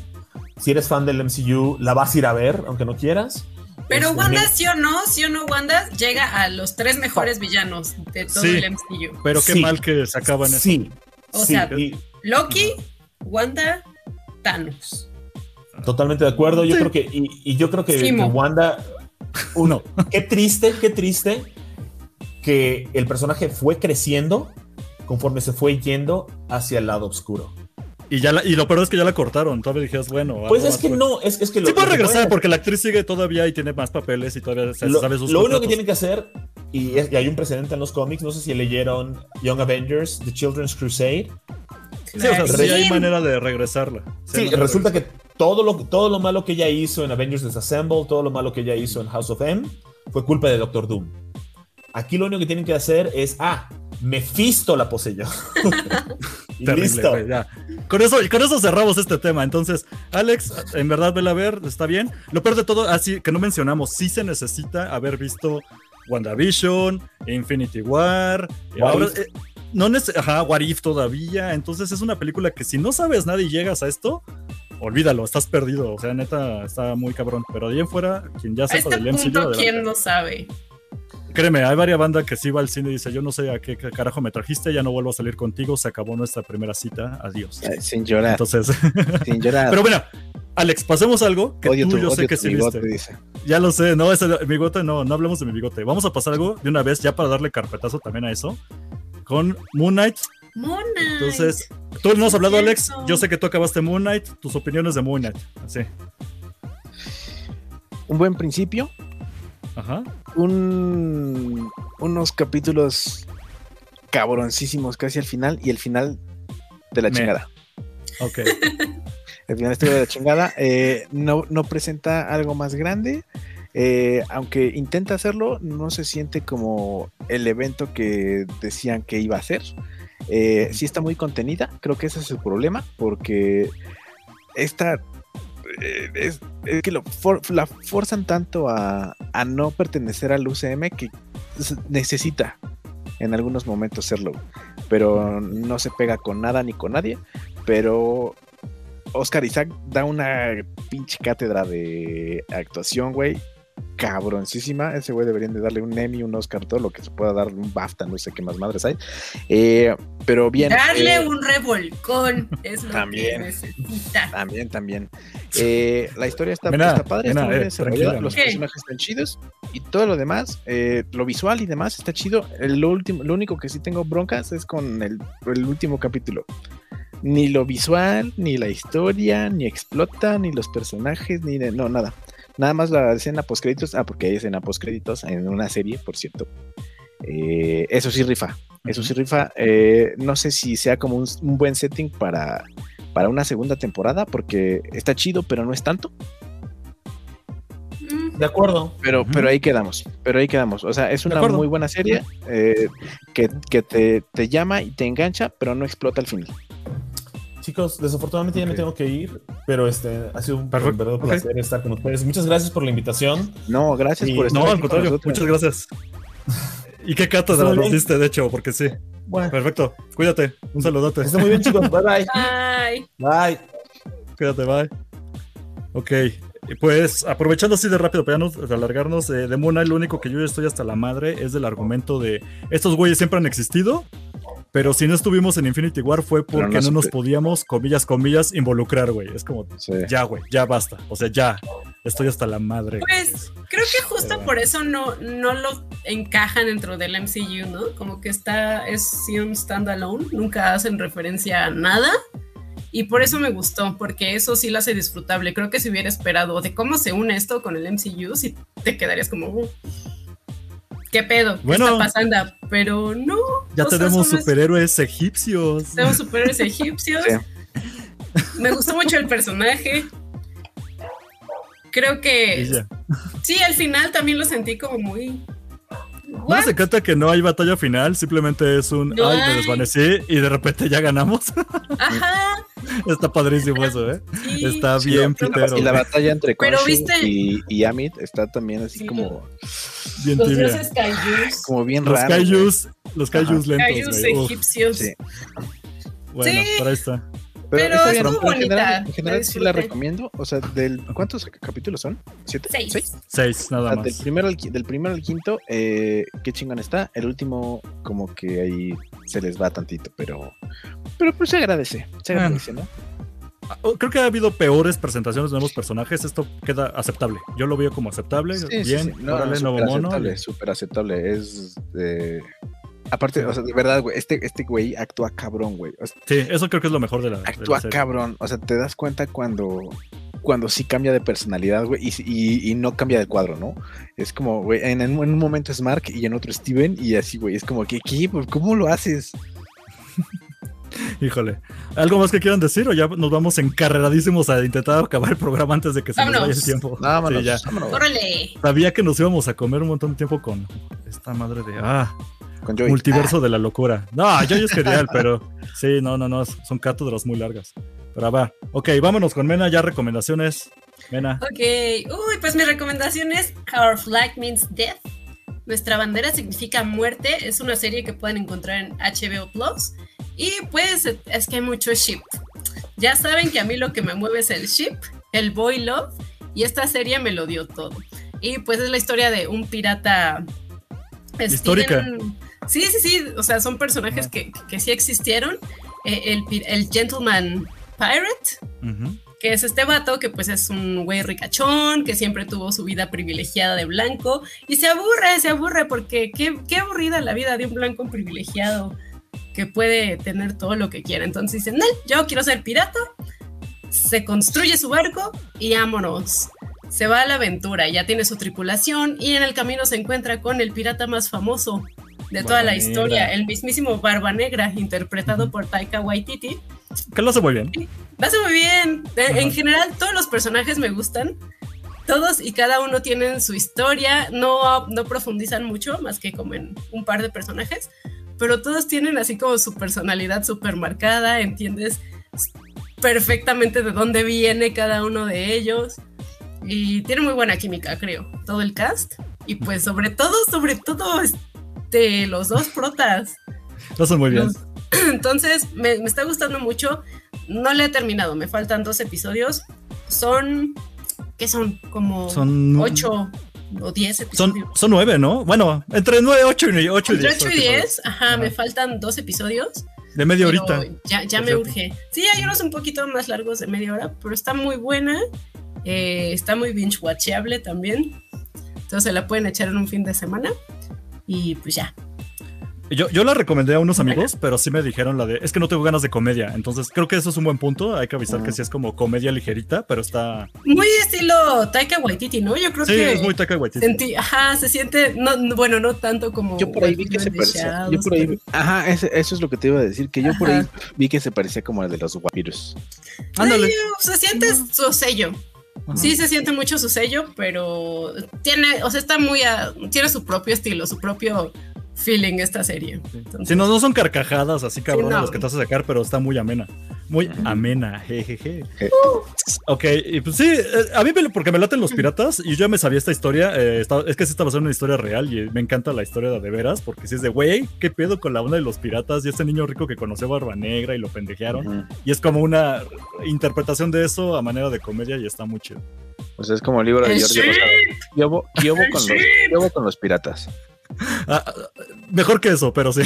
Speaker 3: Si eres fan del MCU, la vas a ir a ver, aunque no quieras.
Speaker 2: Pero
Speaker 3: Este,
Speaker 2: Wanda, sí o no, sí o no, Wanda llega a los tres mejores villanos de todo
Speaker 4: Sí.
Speaker 2: el MCU.
Speaker 4: Pero qué
Speaker 3: Sí.
Speaker 4: mal que se acaban eso.
Speaker 3: Sí.
Speaker 2: O
Speaker 3: sí,
Speaker 2: sea,
Speaker 3: y
Speaker 2: Loki, Wanda, Thanos.
Speaker 3: Totalmente de acuerdo. Yo
Speaker 4: Sí.
Speaker 3: creo que, y, y yo creo que, Wanda
Speaker 4: Uno.
Speaker 3: qué triste, qué triste que el personaje fue creciendo conforme se fue yendo hacia el lado oscuro.
Speaker 4: Y, ya la- y lo peor es que ya la cortaron. Todavía dijeras, bueno.
Speaker 3: Pues es que
Speaker 4: pues.
Speaker 3: no, es, es que lo,
Speaker 4: Sí puede
Speaker 3: lo
Speaker 4: regresar porque la actriz sigue todavía y tiene más papeles y todavía se
Speaker 3: lo,
Speaker 4: sabe sus
Speaker 3: lo único que tienen que hacer, y, es- y hay un precedente en los cómics, no sé si leyeron Young Avengers, The Children's Crusade.
Speaker 4: Sí, o sea, sí hay manera de regresarla.
Speaker 3: Sí, resulta que todo lo, todo lo malo que ella hizo en Avengers Disassemble, todo lo malo que ella hizo en House of M, fue culpa de Doctor Doom. Aquí lo único que tienen que hacer es, ah, Mephisto la poseyó. y
Speaker 4: Terrible,
Speaker 3: listo.
Speaker 4: ya. Con eso, con eso cerramos este tema. Entonces, Alex, en verdad, vela a ver, está bien. Lo peor de todo, así que no mencionamos, sí se necesita haber visto WandaVision, Infinity War. y
Speaker 3: What
Speaker 4: ahora,
Speaker 3: If.
Speaker 4: eh, no neces- ajá, What If todavía. Entonces es una película que si no sabes nada y llegas a esto, olvídalo, estás perdido. O sea, neta, está muy cabrón. Pero de ahí en fuera, quien ya sepa
Speaker 2: este
Speaker 4: del MCU,
Speaker 2: punto. ¿quién no sabe?
Speaker 4: Créeme, hay varias bandas que sí va al cine y dice, yo no sé a qué carajo me trajiste, ya no vuelvo a salir contigo, se acabó nuestra primera cita, adiós.
Speaker 5: Sin llorar,
Speaker 4: Entonces,
Speaker 5: sin llorar.
Speaker 4: pero bueno, Alex, pasemos algo que
Speaker 5: odio
Speaker 4: tú
Speaker 5: tu,
Speaker 4: yo sé que sí
Speaker 5: bigote,
Speaker 4: viste.
Speaker 5: dice.
Speaker 4: Ya lo sé, no, ese mi bigote no, no hablemos de mi bigote. Vamos a pasar algo de una vez ya para darle carpetazo también a eso. Con Moon Knight.
Speaker 2: Mona.
Speaker 4: Entonces, tú no has hablado, Alex. Yo sé que tú acabaste Moon Knight. Tus opiniones de Moon Knight. Así.
Speaker 5: Un buen principio,
Speaker 4: Ajá.
Speaker 5: un, unos capítulos cabroncísimos casi al final y el final de la
Speaker 4: Me.
Speaker 5: chingada.
Speaker 4: Ok.
Speaker 5: El final estuvo de la chingada. eh, no, no presenta algo más grande. eh, aunque intenta hacerlo, no se siente como el evento que decían que iba a ser. Eh, sí está muy contenida, creo que ese es el problema, porque esta eh, es, es que lo for- la forzan tanto a, a no pertenecer al UCM que necesita en algunos momentos serlo, pero no se pega con nada ni con nadie, pero Oscar Isaac da una pinche cátedra de actuación, güey. Cabroncísima. Ese güey deberían de darle un Emmy, un Oscar, todo lo que se pueda dar, un BAFTA, no sé qué más madres hay. Eh, pero bien.
Speaker 2: Darle
Speaker 5: eh,
Speaker 2: un revolcón es lo
Speaker 5: también.
Speaker 2: que necesita.
Speaker 5: También, también. Eh, la historia está,
Speaker 4: Mira,
Speaker 5: está padre,
Speaker 4: mira,
Speaker 5: está
Speaker 4: eh,
Speaker 5: bien los
Speaker 2: ¿Qué?
Speaker 5: personajes están chidos y todo lo demás, eh, lo visual y demás está chido. El- Lo, último, lo único que sí tengo broncas es con el, el último capítulo. Ni lo visual, ni la historia, ni explota, ni los personajes, ni de, no, nada. Nada más la escena post créditos. Ah, porque hay escena post créditos en una serie, por cierto. Eh, eso sí rifa. Eso sí rifa. Eh, no sé si sea como un, un buen setting para, para una segunda temporada, porque está chido, pero no es tanto.
Speaker 2: Mm,
Speaker 3: De acuerdo.
Speaker 5: Pero, pero ahí quedamos. Pero ahí quedamos. O sea, es una muy buena serie eh, que, que te, te llama y te engancha, pero no explota al final.
Speaker 3: Chicos, desafortunadamente ya me tengo que ir, pero este ha sido un
Speaker 4: Perfecto.
Speaker 3: verdadero
Speaker 4: Ok.
Speaker 3: placer estar con ustedes. Muchas gracias por la invitación.
Speaker 5: No, gracias por estar
Speaker 4: No, al
Speaker 5: con
Speaker 4: contrario, muchas gracias. ¿Y qué cátedra
Speaker 3: Estuvo
Speaker 4: nos
Speaker 3: bien.
Speaker 4: diste, de hecho? Porque sí.
Speaker 3: Bueno,
Speaker 4: Perfecto. Cuídate. Un saludote.
Speaker 3: está muy bien, chicos. Bye bye.
Speaker 4: Cuídate, bye. Ok, pues aprovechando así de rápido, para ya no alargarnos, eh, de Knight, lo único que yo ya estoy hasta la madre es del argumento de estos güeyes siempre han existido, pero si no estuvimos en Infinity War fue porque
Speaker 5: no
Speaker 4: nos podíamos, comillas, comillas, involucrar, güey. Es como,
Speaker 5: Sí.
Speaker 4: ya, güey, ya basta. O sea, ya, estoy hasta la madre.
Speaker 2: Pues creo que justo
Speaker 4: Pero
Speaker 2: por eso no, no lo encajan dentro del MCU, ¿no? Como que está, es sí un standalone, nunca hacen referencia a nada. Y por eso me gustó, porque eso sí lo hace disfrutable. Creo que si hubiera esperado de cómo se une esto con el MCU, sí te quedarías como, "Uh, ¿qué pedo? ¿Qué
Speaker 4: Bueno.
Speaker 2: está pasando? Pero no.
Speaker 4: Ya
Speaker 2: sea,
Speaker 4: tenemos
Speaker 2: es-
Speaker 4: superhéroes egipcios.
Speaker 2: Tenemos superhéroes egipcios.
Speaker 5: Sí.
Speaker 2: Me gustó mucho el personaje. Creo que sí, al final también lo sentí como muy.
Speaker 4: No les encanta que no hay batalla final, simplemente es un,
Speaker 2: No
Speaker 4: ay, me desvanecí y de repente ya ganamos.
Speaker 2: Ajá.
Speaker 4: Está padrísimo eso, ¿eh?
Speaker 2: sí.
Speaker 4: Está
Speaker 5: Sí,
Speaker 4: bien pitero.
Speaker 5: y la batalla entre
Speaker 2: Pero viste-
Speaker 5: y, y Amit está también así
Speaker 2: Sí.
Speaker 5: como,
Speaker 4: Bien
Speaker 2: Los
Speaker 4: tibia.
Speaker 2: dioses kaijus.
Speaker 5: como bien
Speaker 4: Los
Speaker 5: raro.
Speaker 4: kaijus, los kaijus lentos,
Speaker 2: Kaijus egipcios.
Speaker 5: Sí.
Speaker 4: bueno,
Speaker 2: Sí.
Speaker 4: por ahí está.
Speaker 5: Pero, en general,
Speaker 2: bonita,
Speaker 5: en general sí la recomiendo. O sea, del ¿cuántos capítulos son? ¿Siete?
Speaker 2: Seis.
Speaker 4: Seis, nada
Speaker 5: sea, del
Speaker 4: más.
Speaker 5: primero al, del primero al quinto, eh, qué chingón está. El último, como que ahí se les va tantito, pero, pero pues se agradece, se
Speaker 4: Bueno.
Speaker 5: agradece, ¿no?
Speaker 4: Ah, oh, Creo que ha habido peores presentaciones de nuevos personajes. Esto queda aceptable. Yo lo veo como aceptable.
Speaker 5: Sí, sí,
Speaker 4: bien,
Speaker 5: sí. No,
Speaker 4: órale,
Speaker 5: súper
Speaker 4: nuevo mono.
Speaker 5: aceptable, súper aceptable. Es eh, aparte, o sea, de verdad, güey, este, este güey actúa cabrón, güey. O sea,
Speaker 4: Sí, eso creo que es lo mejor de la, de la
Speaker 5: actúa
Speaker 4: serie.
Speaker 5: cabrón. O sea, te das cuenta cuando cuando sí cambia de personalidad, güey, y, y- y no cambia de cuadro, ¿no? Es como, güey, en, en un momento es Mark y en otro Steven, y así, güey, es como, ¿qué, qué? ¿Cómo lo haces?
Speaker 4: Híjole. ¿Algo más que quieran decir o ya nos vamos encarreradísimos a intentar acabar el programa antes de que se nos vaya el
Speaker 2: Vámonos.
Speaker 4: tiempo?
Speaker 5: Vámonos,
Speaker 4: Sí, ya.
Speaker 5: vámonos.
Speaker 2: Órale.
Speaker 4: Sabía que nos íbamos a comer un montón de tiempo con esta madre de... Ah,
Speaker 5: Con Joey.
Speaker 4: multiverso de la locura. No, yo es genial, pero sí, no, no, no, son cátedras muy largas. Pero va. Ok, vámonos con Mena, ya recomendaciones. Mena.
Speaker 2: Ok. Uy, pues mi recomendación es Our Flag Means Death. Nuestra bandera significa muerte. Es una serie que pueden encontrar en HBO Plus. Y pues es que hay mucho ship. Ya saben que a mí lo que me mueve es el ship, el boy love. Y esta serie me lo dio todo. Y pues es la historia de un pirata. pues,
Speaker 4: Histórica.
Speaker 2: tienen- Sí, sí, sí. O sea, son personajes que, que sí existieron. Eh, el, Gentleman Pirate, que es este vato que pues es un güey ricachón, que siempre tuvo su vida privilegiada de blanco y se aburre, se aburre porque qué, qué aburrida la vida de un blanco privilegiado que puede tener todo lo que quiera. Entonces dice, no, yo quiero ser pirata, se construye su barco y vámonos. Se va a la aventura, ya tiene su tripulación y en el camino se encuentra con el pirata más famoso de toda la historia,
Speaker 4: Negra.
Speaker 2: el mismísimo Barba Negra, interpretado por Taika Waititi.
Speaker 4: Que lo hace muy bien.
Speaker 2: Lo hace muy bien.
Speaker 4: Ajá.
Speaker 2: En general, todos los personajes me gustan. Todos y cada uno tienen su historia. No, no profundizan mucho, más que como en un par de personajes. Pero todos tienen así como su personalidad súper marcada. Entiendes perfectamente de dónde viene cada uno de ellos. Y tiene muy buena química, creo. Todo el cast. Y pues sobre todo, sobre todo, este, los dos protas.
Speaker 4: Lo hacen muy bien.
Speaker 2: Los- Entonces, me, me está gustando mucho. No le he terminado, me faltan dos episodios. Son, ¿qué son? Como
Speaker 4: Son-
Speaker 2: ocho o diez
Speaker 4: Son,
Speaker 2: episodios.
Speaker 4: son nueve, ¿no? Bueno, entre nueve, ocho y ocho y
Speaker 2: Entre
Speaker 4: diez.
Speaker 2: 8 y 10, ajá,
Speaker 4: Ajá.
Speaker 2: me faltan dos episodios.
Speaker 4: De media horita.
Speaker 2: Ya, ya me urge. Sí, hay unos un poquito más largos de media hora, pero está muy buena. eh, está muy binge-watchable también. Entonces se la pueden echar en un fin de semana. Y pues ya.
Speaker 4: Yo, yo la recomendé a unos amigos, pero sí me dijeron la de. Es que no tengo ganas de comedia. Entonces creo que eso es un buen punto. Hay que avisar que sí es como comedia ligerita, pero está.
Speaker 2: Muy estilo Taika Waititi, ¿no? Yo creo
Speaker 4: Sí,
Speaker 2: que
Speaker 4: es muy Taika Waititi.
Speaker 2: sentí, ajá, se siente, no, no, bueno, no tanto como.
Speaker 5: Yo por ahí vi que se parecía. Yo por ahí,
Speaker 2: pero-
Speaker 5: ajá, ese- eso es lo que te iba a decir, que yo por ahí vi que se parecía como el de los vampiros.
Speaker 4: Ándale.
Speaker 2: Sí, se siente su sello. Sí, se siente mucho su sello, pero tiene, o sea, está muy, a- tiene su propio estilo, su propio feeling esta serie. Entonces,
Speaker 4: Si no, no son carcajadas así cabrón
Speaker 2: no.
Speaker 4: las que te hace sacar, pero está muy amena. Muy amena, jejeje.
Speaker 5: Je-
Speaker 4: Ok, y pues sí, eh, a mí me, porque me laten los piratas y yo ya me sabía esta historia. eh, está- es que sí está basada en una historia real y me encanta la historia de, de veras, porque si es de, güey, ¿qué pedo con la onda de los piratas y este niño rico que conoció a Barba Negra y lo pendejearon? Y es como una interpretación de eso a manera de comedia y está muy chido.
Speaker 5: O sea, es como el libro de Jordi. Rosado. Con los. Kiobo con los piratas.
Speaker 4: Ah, ah, mejor que eso, pero sí.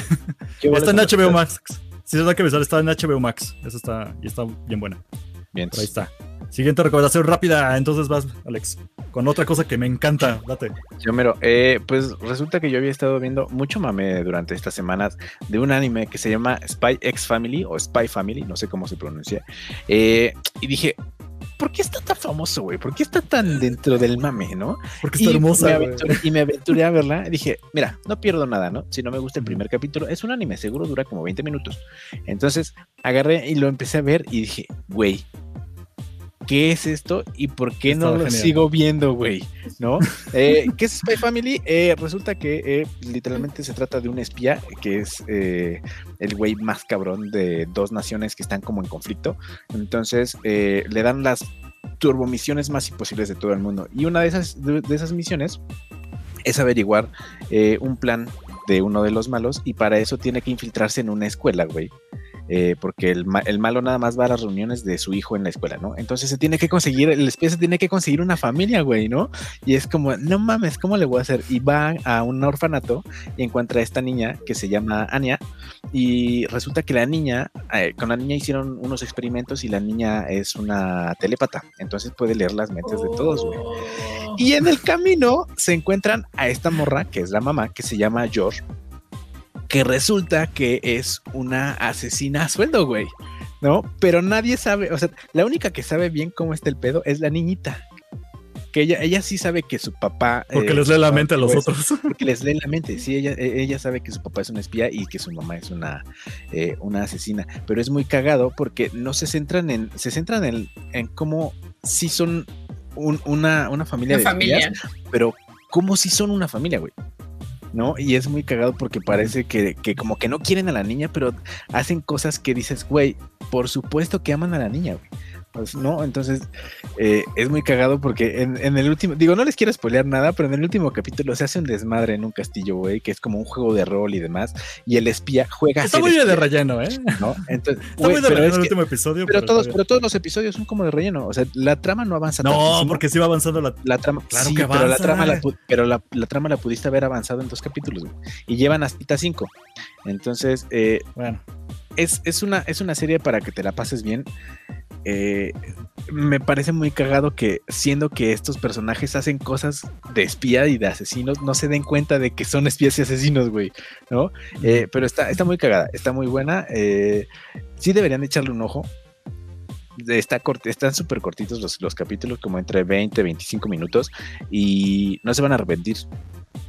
Speaker 4: Está en HBO. Max. Sí, es la que avisar, está en HBO Max. Eso está, y está bien buena.
Speaker 5: Bien.
Speaker 4: Ahí está. Siguiente recomendación rápida. Entonces vas, Alex, con otra cosa que me encanta. Date.
Speaker 5: Yo mero, eh, pues resulta que yo había estado viendo mucho mame durante estas semanas de un anime que se llama Spy X Family o Spy Family, no sé cómo se pronuncia. eh, y dije, ¿por qué está tan famoso, güey? ¿Por qué está tan dentro del mame, no?
Speaker 4: Porque está
Speaker 5: y,
Speaker 4: hermosa.
Speaker 5: me aventuré, y me aventuré a verla. y Dije, mira, no pierdo nada, ¿no? Si no me gusta el primer capítulo, es un anime, seguro dura como 20 minutos. Entonces agarré y lo empecé a ver y dije, güey, ¿qué es esto? ¿Y por qué no lo
Speaker 4: genial.
Speaker 5: sigo viendo, güey? ¿No? Eh, ¿Qué es Spy Family? Eh, resulta que eh, literalmente se trata de un espía que es eh, el güey más cabrón de dos naciones que están como en conflicto. Entonces le dan las turbomisiones más imposibles de todo el mundo. Y una de esas, de, de esas misiones es averiguar un plan de uno de los malos y para eso tiene que infiltrarse en una escuela, güey. Eh, porque el, ma- el malo nada más va a las reuniones de su hijo en la escuela, ¿no? Entonces se tiene que conseguir, el espía se tiene que conseguir una familia, güey, ¿no? Y es como, no mames, ¿cómo le voy a hacer? Y va a un orfanato y encuentra a esta niña que se llama Anya y resulta que la niña, eh, con la niña hicieron unos experimentos y la niña es una telépata, entonces puede leer las mentes de todos, güey.
Speaker 2: Oh.
Speaker 5: Y en el camino se encuentran a esta morra, que es la mamá, que se llama George, que resulta que es una asesina a sueldo, güey. ¿No? Pero nadie sabe, o sea, la única que sabe bien cómo está el pedo es la niñita. Que ella, ella sí sabe que su papá.
Speaker 4: Porque
Speaker 5: eh,
Speaker 4: les lee la mente a los
Speaker 5: pues,
Speaker 4: otros.
Speaker 5: Porque les lee la mente, sí, ella, e- ella sabe que su papá es un espía y que su mamá es una, eh, una asesina. Pero es muy cagado porque no se centran en, se centran en, en cómo sí son un- una, una familia de
Speaker 2: familia.
Speaker 5: espías, pero cómo si son una familia, güey. ¿No? Y es muy cagado porque parece que, que como que no quieren a la niña, pero hacen cosas que dices, güey, por supuesto que aman a la niña, güey. Pues, ¿no? Entonces, eh, es muy cagado porque en, en el último, digo, no les quiero spoilear nada, pero en el último capítulo se hace un desmadre en un castillo, güey, que es como un juego de rol y demás, y el espía juega
Speaker 4: Está muy de
Speaker 5: espía,
Speaker 4: relleno, ¿eh?
Speaker 5: ¿no? Entonces,
Speaker 4: Está muy de
Speaker 5: pero,
Speaker 4: relleno
Speaker 5: es
Speaker 4: el
Speaker 5: que-
Speaker 4: último episodio.
Speaker 5: pero todos,
Speaker 4: está
Speaker 5: pero todos los episodios son como de relleno, o sea, la trama no avanza.
Speaker 4: No,
Speaker 5: tantísimo.
Speaker 4: porque sí va avanzando la.
Speaker 5: la trama,
Speaker 4: Claro
Speaker 5: sí,
Speaker 4: que
Speaker 5: pero la
Speaker 4: avanza.
Speaker 5: trama la, pero la, la trama la pudiste haber avanzado en dos capítulos, güey, y llevan hasta cinco. Entonces, eh,
Speaker 4: Bueno,
Speaker 5: es, es, una, es una serie para que te la pases bien. Eh, me parece muy cagado que siendo que estos personajes hacen cosas de espía y de asesinos, no se den cuenta de que son espías y asesinos, güey, ¿no? Eh, pero está, está muy cagada, está muy buena. eh, sí deberían echarle un ojo. Está cort- están súper cortitos los, los capítulos, como entre 20 y 25 minutos, y no se van a arrepentir.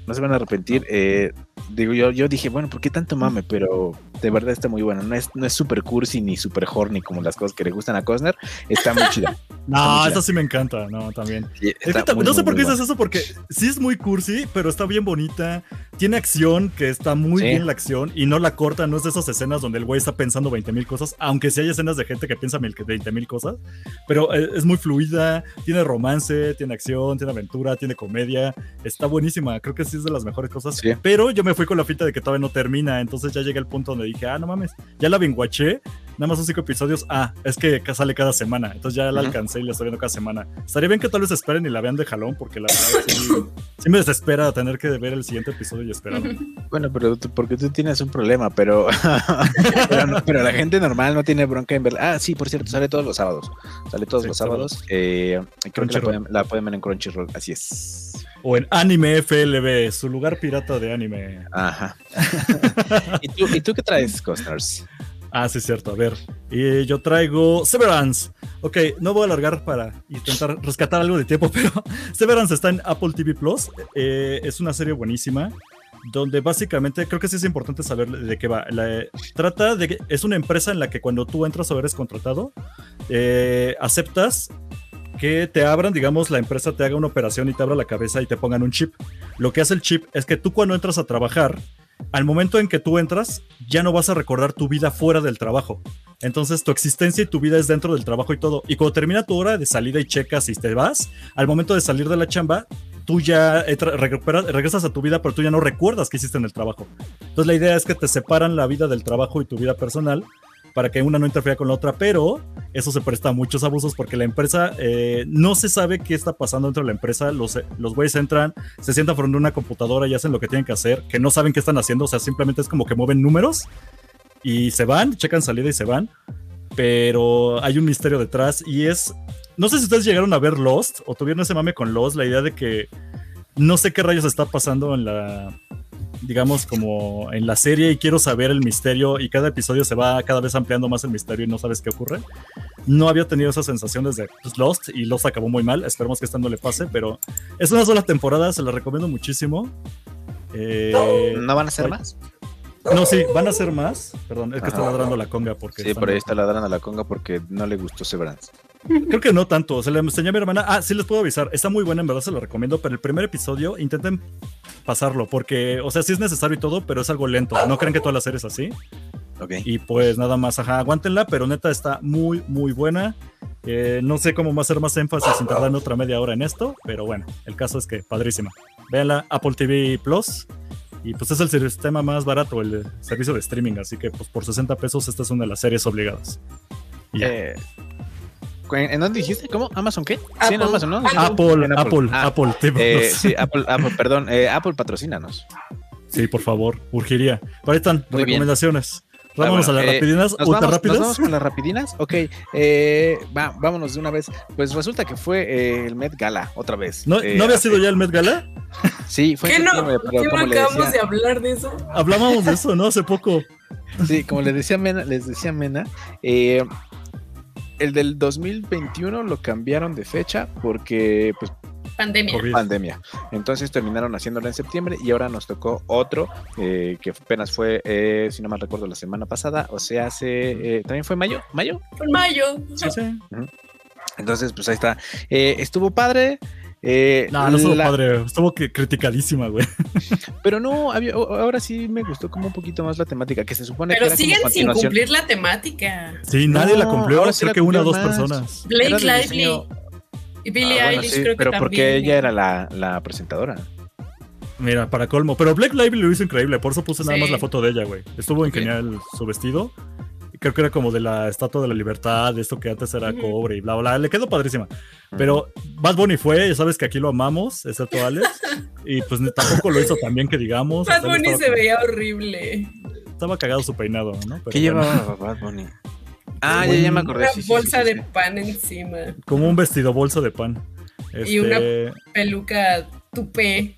Speaker 5: No se van a arrepentir. eh, digo, yo, yo dije, bueno, ¿por qué tanto mame? Pero de verdad está muy bueno. No es, no es super cursi ni super horny como las cosas que le gustan a Cosner. Está muy chida.
Speaker 4: No, esa sí me encanta, no, también.
Speaker 5: Sí,
Speaker 4: Es que
Speaker 5: muy,
Speaker 4: no sé
Speaker 5: muy,
Speaker 4: por qué dices eso, porque sí es muy cursi, pero está bien bonita. Tiene acción, que está muy
Speaker 5: Sí.
Speaker 4: bien la acción, y no la corta, no es de esas escenas donde el güey está pensando 20 mil cosas, aunque sí hay escenas de gente que piensa 20 mil cosas, pero eh, es muy fluida, tiene romance, tiene acción, tiene aventura, tiene comedia, está buenísima, creo que sí es de las mejores cosas,
Speaker 5: Sí.
Speaker 4: pero yo me fui con la finta de que todavía no termina, entonces ya llegué al punto donde dije, ah, no mames, ya la binguaché, nada más son cinco episodios, ah, es que ca- sale cada semana, entonces ya la alcancé y la estoy viendo cada semana. Estaría bien que tal vez esperen y la vean de jalón, porque la verdad sí, sí me desespera tener que ver el siguiente episodio y esperarlo.
Speaker 5: Bueno, pero tú- porque tú tienes un problema, pero, pero, no- pero la gente normal no tiene bronca en ver. Ah, sí, por cierto, sale todos los sábados. Sale todos
Speaker 4: Sí,
Speaker 5: los
Speaker 4: sábados.
Speaker 5: sábados. Eh, creo que la
Speaker 4: Crunchyroll.
Speaker 5: pueden, la pueden ver en Crunchyroll. Así es.
Speaker 4: O en Anime FLB, su lugar pirata de anime.
Speaker 5: Ajá. ¿Y, tú, ¿Y tú qué traes, Cosners?
Speaker 4: Ah, sí, es cierto. A ver, y yo traigo Severance. Ok, no voy a alargar para intentar rescatar algo de tiempo, pero Severance está en Apple TV Plus. Eh, es una serie buenísima. Donde básicamente creo que sí es importante saber de qué va. La- trata de que es una empresa en la que cuando tú entras o eres contratado, eh, aceptas que te abran, digamos, la empresa te haga una operación y te abra la cabeza y te pongan un chip. Lo que hace el chip es que tú cuando entras a trabajar, al momento en que tú entras, ya no vas a recordar tu vida fuera del trabajo. Entonces tu existencia y tu vida es dentro del trabajo y todo. Y cuando termina tu hora de salida y checas y te vas, al momento de salir de la chamba, tú ya regresas a tu vida, pero tú ya no recuerdas qué hiciste en el trabajo. Entonces la idea es que te separan la vida del trabajo y tu vida personal para que una no interfiera con la otra, pero eso se presta a muchos abusos porque la empresa eh, no se sabe qué está pasando dentro de la empresa. Los, los güeyes entran, se sientan frente a una computadora y hacen lo que tienen que hacer, que no saben qué están haciendo, o sea, simplemente es como que mueven números y se van, checan salida y se van, pero hay un misterio detrás y es. No sé si ustedes llegaron a ver Lost o tuvieron ese mame con Lost, la idea de que no sé qué rayos está pasando en la digamos como en la serie y quiero saber el misterio y cada episodio se va cada vez ampliando más el misterio y no sabes qué ocurre. No había tenido esa sensación desde pues, Lost y Lost acabó muy mal, esperemos que esta no le pase, pero es una sola temporada, se la recomiendo muchísimo. Eh,
Speaker 5: ¿No van a ser más?
Speaker 4: No, sí, van a ser más. Perdón, es que está ladrando la conga porque...
Speaker 5: Sí, por ahí está ladrando a la conga porque no le gustó Severance.
Speaker 4: Creo que no tanto. Se le enseñé a mi hermana. Ah, sí les puedo avisar. Está muy buena, en verdad se lo recomiendo. Pero el primer episodio intenten pasarlo. Porque, o sea, sí es necesario y todo, pero es algo lento. No creen que toda la serie es así.
Speaker 5: Ok.
Speaker 4: Y pues nada más, ajá, aguántenla. Pero neta está muy, muy buena. Eh, no sé cómo hacer más énfasis sin tardarme otra media hora en esto. Pero bueno, el caso es que padrísima. Véanla, Apple TV Plus. Y pues es el sistema más barato, el servicio de streaming. Así que pues por 60 pesos esta es una de las series obligadas.
Speaker 5: Eh, ¿En dónde dijiste? ¿Cómo? ¿Amazon qué? Sí, en
Speaker 2: Apple.
Speaker 5: Amazon, ¿no?
Speaker 4: Apple,
Speaker 5: En
Speaker 4: Apple,
Speaker 5: Ah,
Speaker 4: Apple
Speaker 5: eh, sí, Apple, Apple, perdón, eh, Apple patrocínanos.
Speaker 4: Sí, por favor, urgiría. Ahí están,
Speaker 5: Muy bien.
Speaker 4: recomendaciones.
Speaker 5: Ah,
Speaker 4: Vámonos
Speaker 5: bueno,
Speaker 4: a las
Speaker 5: eh,
Speaker 4: rapidinas, ultra
Speaker 5: vamos,
Speaker 4: rápidas.
Speaker 5: nos vamos con las rapidinas. Ok, eh, va, vámonos de una vez. Pues resulta que fue eh, el Met Gala otra vez.
Speaker 4: ¿No,
Speaker 5: Eh,
Speaker 4: ¿no había sido ya el Met Gala?
Speaker 5: Sí, fue
Speaker 2: ¿Qué no?
Speaker 5: pero
Speaker 2: ¿Qué no acabamos de hablar de eso?
Speaker 4: Hablábamos de eso, ¿no? Hace poco.
Speaker 5: sí, como les decía Mena, les decía Mena, eh, el del 2021 lo cambiaron de fecha porque pues
Speaker 2: Pandemia.
Speaker 4: COVID.
Speaker 5: pandemia. Entonces terminaron haciéndolo en septiembre y ahora nos tocó otro eh, que apenas fue, eh, si no mal recuerdo, la semana pasada. O sea, hace, eh, también fue mayo, mayo.
Speaker 2: En mayo.
Speaker 4: Sí, sí.
Speaker 5: Entonces, pues ahí está. Eh, estuvo padre. Eh,
Speaker 4: No, no estuvo
Speaker 5: la-
Speaker 4: padre. Estuvo que criticadísima, güey.
Speaker 5: Pero no, había- ahora sí me gustó como un poquito más la temática, que se supone que
Speaker 2: Pero
Speaker 5: era como
Speaker 2: siguen sin cumplir la temática.
Speaker 4: Sí, nadie la cumplió.
Speaker 5: ahora sí
Speaker 4: Creo
Speaker 5: la
Speaker 4: que una o dos personas.
Speaker 2: Blake Lively
Speaker 5: diseño-
Speaker 2: y Billie
Speaker 5: Ah, bueno,
Speaker 2: Eilish
Speaker 5: sí,
Speaker 2: creo que
Speaker 5: pero
Speaker 2: también.
Speaker 5: porque ella era la, la presentadora.
Speaker 4: Mira, para colmo. Pero Black Lively lo hizo increíble. Por eso puse nada
Speaker 2: Sí.
Speaker 4: más la foto de ella, güey. Estuvo en
Speaker 2: Ok.
Speaker 4: genial su vestido. Creo que era como de la estatua de la libertad, de esto que antes era cobre y bla, bla. Le quedó padrísima. Pero Bad Bunny fue, ya sabes que aquí lo amamos, excepto Alex. y pues tampoco lo hizo tan bien que digamos.
Speaker 2: Bad Bunny
Speaker 4: estaba,
Speaker 2: se veía horrible.
Speaker 4: estaba cagado su peinado, ¿no? Pero
Speaker 5: ¿Qué
Speaker 4: bueno,
Speaker 5: llevaba Bad Bunny? Ah, ya, ya me acordé.
Speaker 2: Una
Speaker 5: sí,
Speaker 2: bolsa
Speaker 5: sí, sí,
Speaker 2: de
Speaker 5: sí.
Speaker 2: pan encima.
Speaker 4: como un vestido bolso de pan.
Speaker 2: Y una-
Speaker 4: Este,
Speaker 2: Peluca tupé.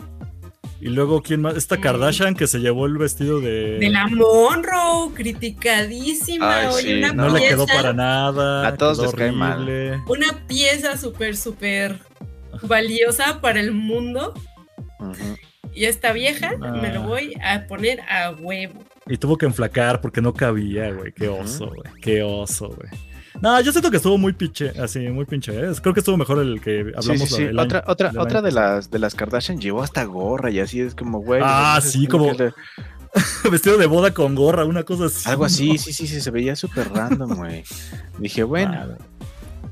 Speaker 4: Y luego, ¿quién más? Esta. Kardashian que se llevó el vestido de.
Speaker 2: De la Monroe, criticadísima.
Speaker 5: Ay,
Speaker 2: Oye, una
Speaker 4: No le
Speaker 2: pieza,
Speaker 4: quedó para nada.
Speaker 5: A todos les cae mal.
Speaker 2: Una pieza súper, súper valiosa para el mundo. Y esta vieja me lo
Speaker 4: Ah.
Speaker 2: voy a poner a huevo.
Speaker 4: Y tuvo que enflacar porque no cabía, güey. Qué oso, güey. Qué oso, güey. No, yo siento que estuvo muy pinche, así, muy pinche. ¿eh? Creo que estuvo mejor el que
Speaker 5: Sí,
Speaker 4: hablamos
Speaker 5: sí, sí.
Speaker 4: año-
Speaker 5: Otra, otra,
Speaker 4: del
Speaker 5: otra
Speaker 4: año
Speaker 5: de las de las Kardashian llevó hasta gorra y así es como, güey.
Speaker 4: Ah, sí,
Speaker 5: como
Speaker 4: como-
Speaker 5: que le-
Speaker 4: vestido de boda con gorra, una cosa así.
Speaker 5: Algo así, sí, sí, sí, se veía súper random, güey. Dije, bueno.
Speaker 4: Ah,